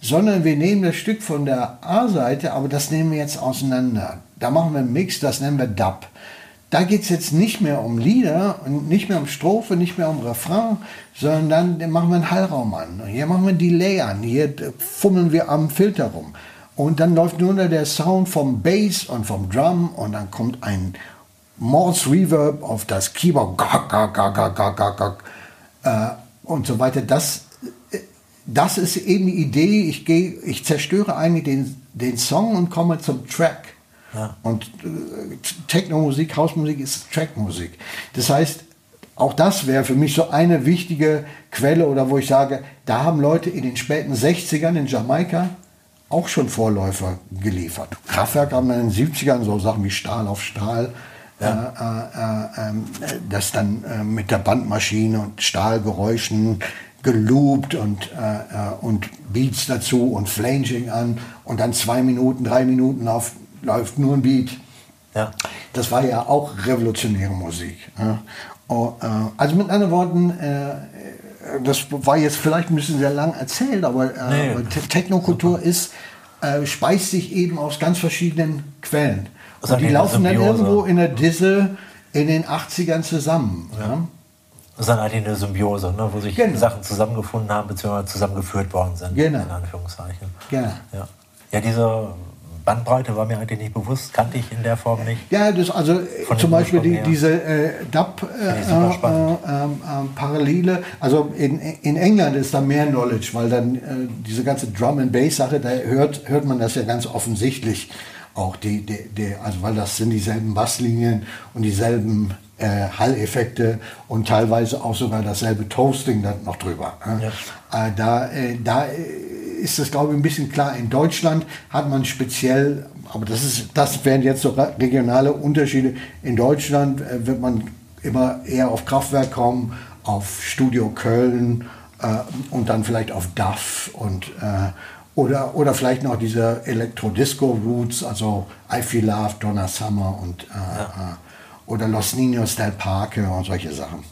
sondern wir nehmen das Stück von der A-Seite, aber das nehmen wir jetzt auseinander. Da machen wir einen Mix, das nennen wir Dub. Da geht es jetzt nicht mehr um Lieder und nicht mehr um Strophe, nicht mehr um Refrain, sondern dann machen wir einen Hallraum an. Hier machen wir Delay an, hier fummeln wir am Filter rum. Und dann läuft nur noch der Sound vom Bass und vom Drum und dann kommt ein Morse Reverb auf das Keyboard äh, und so weiter. Das, das ist eben die Idee. Ich, gehe, ich zerstöre eigentlich den, den Song und komme zum Track. Ja. Und äh, Techno-Musik, Hausmusik ist Trackmusik. Das heißt, auch das wäre für mich so eine wichtige Quelle oder wo ich sage, da haben Leute in den späten 60ern in Jamaika auch schon Vorläufer geliefert. Kraftwerk haben dann in den 70ern so Sachen wie Stahl auf Stahl, äh, äh, äh, ähm, äh, das dann äh, mit der Bandmaschine und Stahlgeräuschen geloopt und, äh, und Beats dazu und Flanging an und dann zwei Minuten, drei Minuten auf, läuft nur ein Beat. Ja. Das war ja auch revolutionäre Musik. Ja. Oh, also mit anderen Worten, das war jetzt vielleicht ein bisschen sehr lang erzählt, aber, Nee, Technokultur ist, speist sich eben aus ganz verschiedenen Quellen. Und ist die laufen dann irgendwo in der Disse in den 80ern zusammen. Ja. Das ist dann eigentlich eine Symbiose, ne, wo sich Genau. Sachen zusammengefunden haben, beziehungsweise zusammengeführt worden sind. Genau. In Anführungszeichen. Genau. Ja. ja, diese Bandbreite war mir eigentlich nicht bewusst, kannte ich in der Form nicht. Ja, das also äh, Von zum Beispiel die, diese äh, ich äh, äh, spannend. ähm, ähm. Also in, in England ist da mehr Knowledge, weil dann äh, diese ganze Drum and Bass Sache, da hört hört man das ja ganz offensichtlich auch die, die, die also weil das sind dieselben Basslinien und dieselben äh, Halleffekte und teilweise auch sogar dasselbe Toasting dann noch drüber. Ne? Äh, da äh, da äh, ist das, glaube ich, ein bisschen klar. In Deutschland hat man speziell, aber das, ist, das wären jetzt so re- regionale Unterschiede. In Deutschland äh, wird man immer eher auf Kraftwerk kommen, auf Studio Köln äh, und dann vielleicht auf DAF und oder, oder vielleicht noch diese Elektro-Disco-Roots, also I Feel Love, Donna Summer und äh, äh, oder Los Niños del Parque und solche Sachen.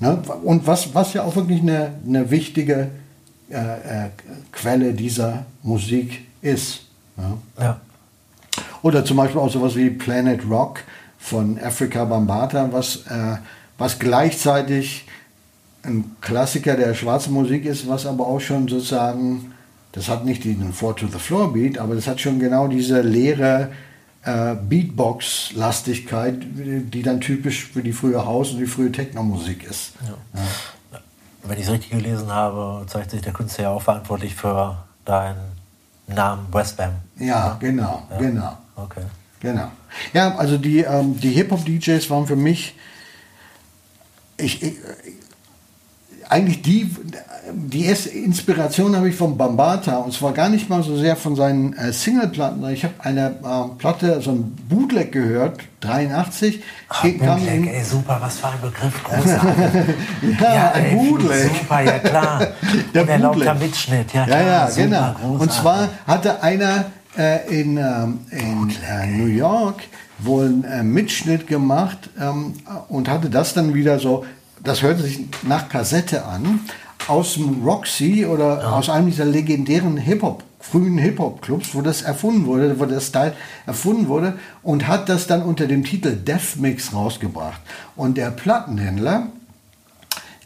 Ne? Und was, was ja auch wirklich eine, eine wichtige äh, äh, Quelle dieser Musik ist. Ja? Ja. Oder zum Beispiel auch sowas wie Planet Rock von Africa Bambata, was, äh, was gleichzeitig ein Klassiker der schwarzen Musik ist, was aber auch schon sozusagen, das hat nicht diesen Four to the Floor Beat, aber das hat schon genau diese leere äh, Beatbox-Lastigkeit, die dann typisch für die frühe Haus- und die frühe Techno-Musik ist. Ja. Wenn ich es richtig gelesen habe, zeigt sich der Künstler ja auch verantwortlich für dein Namen Westbam. Ja, genau, Ja. genau. Okay. Genau. Ja, also die, ähm, die Hip-Hop-DJs waren für mich, ich, ich, eigentlich die, die erste Inspiration habe ich von Bambata und zwar gar nicht mal so sehr von seinen äh, Singleplatten. Ich habe eine ähm, Platte, so ein Bootleg gehört, 83. Ach, kam Bootleg, in- ey, super, was für ein Begriff, großartig. Ja, ein ey, Bootleg. Super, ja klar. Der Unerlaubter. Mitschnitt, ja Ja, klar. ja, super, genau. Und großartig. zwar hatte einer äh, in, ähm, in äh, New York wohl einen äh, Mitschnitt gemacht ähm, und hatte das dann wieder so, das hörte sich nach Kassette an, aus dem Roxy oder aus einem dieser legendären Hip-Hop, frühen Hip-Hop-Clubs, wo das erfunden wurde, wo der Style erfunden wurde und hat das dann unter dem Titel Death Mix rausgebracht. Und der Plattenhändler,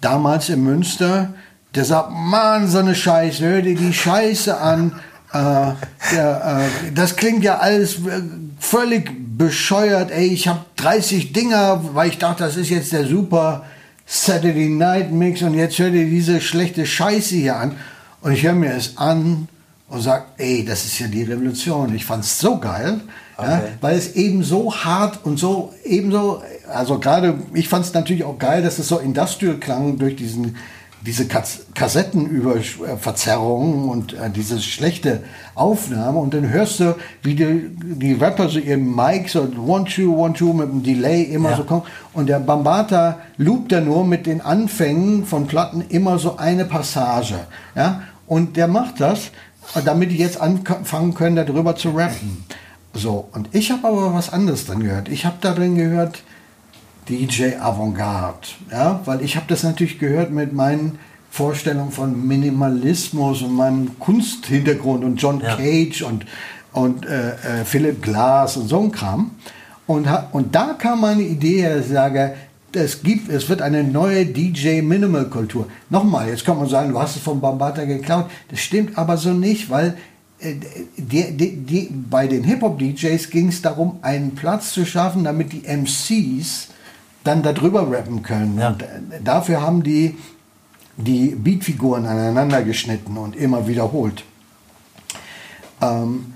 damals in Münster, der sagt, Mann, so eine Scheiße, hör dir die Scheiße an. Äh, der, äh, das klingt ja alles äh, völlig bescheuert. Ey, ich habe 30 Dinger, weil ich dachte, das ist jetzt der super Saturday Night Mix und jetzt hör dir diese schlechte Scheiße hier an. Und ich höre mir es an und sag, ey, das ist ja die Revolution. Ich fand's so geil, ja, Okay. weil es eben so hart und so ebenso, also gerade, ich fand es natürlich auch geil, dass es so industrial klang durch diesen, diese Kas- Kassettenüberverzerrungen und äh, diese schlechte Aufnahme und dann hörst du, wie die, die Rapper so ihren Mic so one two one two mit dem Delay immer Ja. so kommen und der Bambata loopt da nur mit den Anfängen von Platten immer so eine Passage, ja und der macht das, damit die jetzt anfangen können, darüber zu rappen. So, und ich habe aber was anderes drin gehört. Ich habe da drin gehört, DJ Avantgarde, ja, weil ich habe das natürlich gehört mit meinen Vorstellungen von Minimalismus und meinem Kunsthintergrund und John Ja. Cage und, und äh, äh, Philip Glass und so ein Kram. Und, und da kam meine Idee, her, dass ich sage, es gibt, es wird eine neue DJ Minimal Kultur. Nochmal, jetzt kann man sagen, du hast es von Bambata geklaut. Das stimmt aber so nicht, weil äh, die, die, die, bei den Hip-Hop-DJs ging es darum, einen Platz zu schaffen, damit die MCs dann darüber rappen können. Ja. Äh, dafür haben die die Beatfiguren aneinander geschnitten und immer wiederholt. Ähm, äh,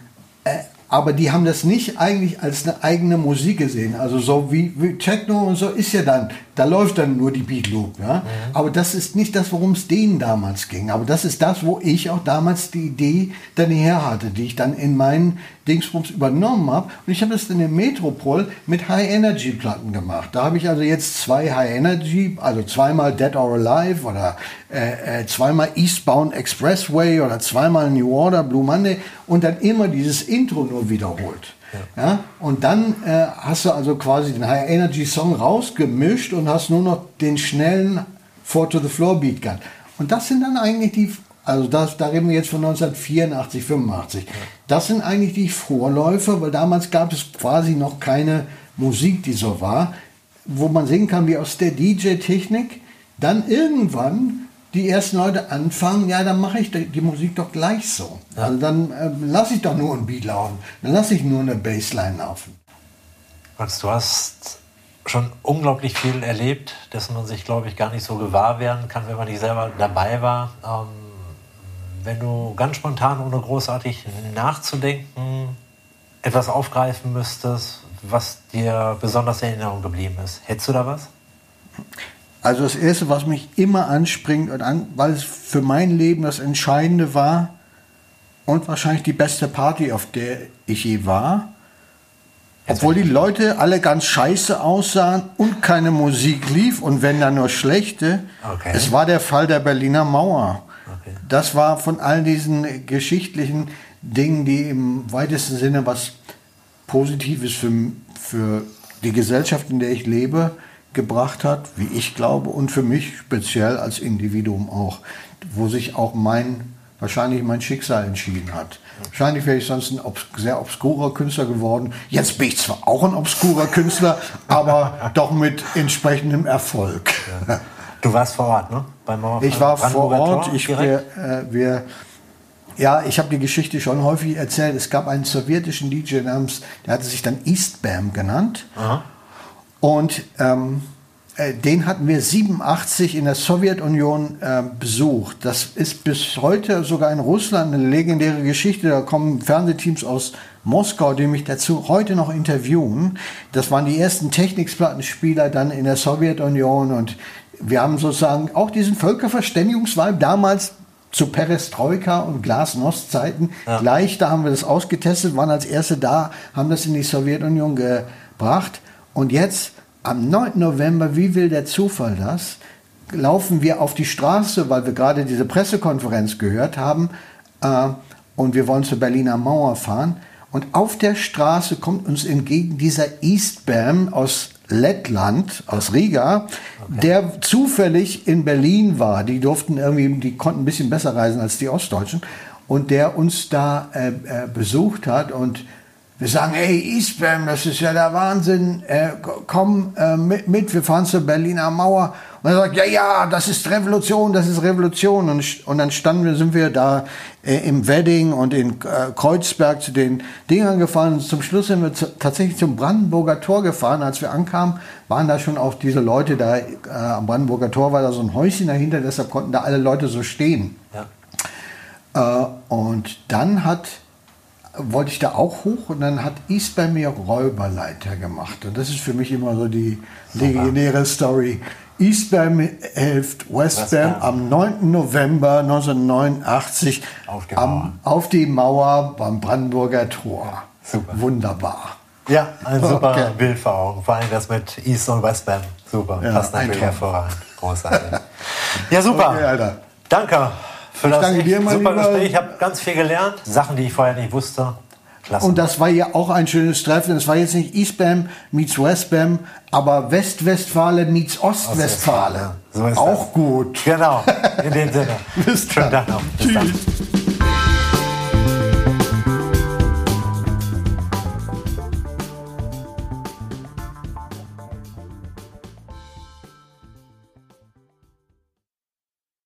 aber die haben das nicht eigentlich als eine eigene Musik gesehen. Also so wie, wie Techno und so ist ja dann, da läuft dann nur die Beat Loop. Ja? Aber das ist nicht das, worum es denen damals ging. Aber das ist das, wo ich auch damals die Idee dann her hatte, die ich dann in meinen Dingsbums übernommen habe. Und ich habe das in der Metropol mit High-Energy-Platten gemacht. Da habe ich also jetzt zwei High-Energy, also zweimal Dead or Alive oder äh, äh, zweimal Eastbound Expressway oder zweimal New Order, Blue Monday und dann immer dieses Intro nur wiederholt. Ja. und dann äh, hast du also quasi den High Energy Song rausgemischt und hast nur noch den schnellen Four to the Floor Beat gehabt. Und das sind dann eigentlich die, also das, da reden wir jetzt von 1984, 85. Das sind eigentlich die Vorläufer, weil damals gab es quasi noch keine Musik, die so war, wo man sehen kann, wie aus der DJ-Technik dann irgendwann die ersten Leute anfangen, ja, dann mache ich die, Musik doch gleich so. Also dann äh, lasse ich doch nur ein Beat laufen, dann lasse ich nur eine Bassline laufen. Max, du hast schon unglaublich viel erlebt, dessen man sich, glaube ich, gar nicht so gewahr werden kann, wenn man nicht selber dabei war. Ähm, wenn du ganz spontan, ohne großartig nachzudenken, etwas aufgreifen müsstest, was dir besonders in Erinnerung geblieben ist, hättest du da was? Also das Erste, was mich immer anspringt, und an, weil es für mein Leben das Entscheidende war und wahrscheinlich die beste Party, auf der ich je war, obwohl die Leute alle ganz scheiße aussahen und keine Musik lief und wenn dann nur schlechte, Okay. es war der Fall der Berliner Mauer. Okay. Das war von all diesen geschichtlichen Dingen, die im weitesten Sinne was Positives für, für die Gesellschaft, in der ich lebe, gebracht hat, wie ich glaube, und für mich speziell als Individuum auch, wo sich auch mein, wahrscheinlich mein Schicksal entschieden hat. Wahrscheinlich wäre ich sonst ein obs sehr obskurer Künstler geworden. Jetzt bin ich zwar auch ein obskurer Künstler, aber doch mit entsprechendem Erfolg. Du warst vor Ort, ne? Beim Mauerfall Ich war vor Ort. Tor Ich, wir, äh, wir, ja, ich habe die Geschichte schon häufig erzählt. Es gab einen sowjetischen DJ namens, der hatte sich dann Eastbam genannt. Aha. Und ähm, äh, den hatten wir 87 in der Sowjetunion äh, besucht. Das ist bis heute sogar in Russland eine legendäre Geschichte. Da kommen Fernsehteams aus Moskau, die mich dazu heute noch interviewen. Das waren die ersten Technikplattenspieler dann in der Sowjetunion und wir haben sozusagen auch diesen Völkerverständigungsvibe damals zu Perestroika und Glasnost-Zeiten ja. gleich, da haben wir das ausgetestet, waren als erste da, haben das in die Sowjetunion gebracht und jetzt am 9. November, wie will der Zufall das, laufen wir auf die Straße, weil wir gerade diese Pressekonferenz gehört haben äh, und wir wollen zur Berliner Mauer fahren. Und auf der Straße kommt uns entgegen dieser Eastbam aus Lettland, aus Riga, okay. der zufällig in Berlin war. Die durften irgendwie, die konnten ein bisschen besser reisen als die Ostdeutschen. Und der uns da äh, äh, besucht hat und wir sagen, hey Eastbam, das ist ja der Wahnsinn, äh, komm äh, mit, mit, wir fahren zur Berliner Mauer. Und er sagt, ja, ja, das ist Revolution, das ist Revolution. Und, und dann standen wir, sind wir da äh, im Wedding und in äh, Kreuzberg zu den Dingern gefahren. Und zum Schluss sind wir zu, tatsächlich zum Brandenburger Tor gefahren. Als wir ankamen, waren da schon auch diese Leute da, äh, am Brandenburger Tor war da so ein Häuschen dahinter, deshalb konnten da alle Leute so stehen. Ja. Äh, und dann hat wollte ich da auch hoch und dann hat East bei mir Räuberleiter gemacht. Und das ist für mich immer so die legendäre Story. Eastbam hilft Westbam West am 9. November 1989 auf die, am, auf die Mauer beim Brandenburger Tor. Super. Wunderbar. Ja, ein super okay. Bild vor Augen. Vor allem das mit East und Westbam. Super. Ja, Passt natürlich hervorragend. Großartig. ja, super. Okay, Danke für ich das danke dir, mein super lieber. Gespräch. Ich habe ganz viel gelernt, Sachen, die ich vorher nicht wusste. Klasse. Und das war ja auch ein schönes Treffen. Es war jetzt nicht Eastbam meets Westbam, aber Westwestfale meets Ostwestfale. So auch das. gut. Genau, in dem Sinne. Bis dann. Schönen Tag noch. Bis Tschüss. Dann.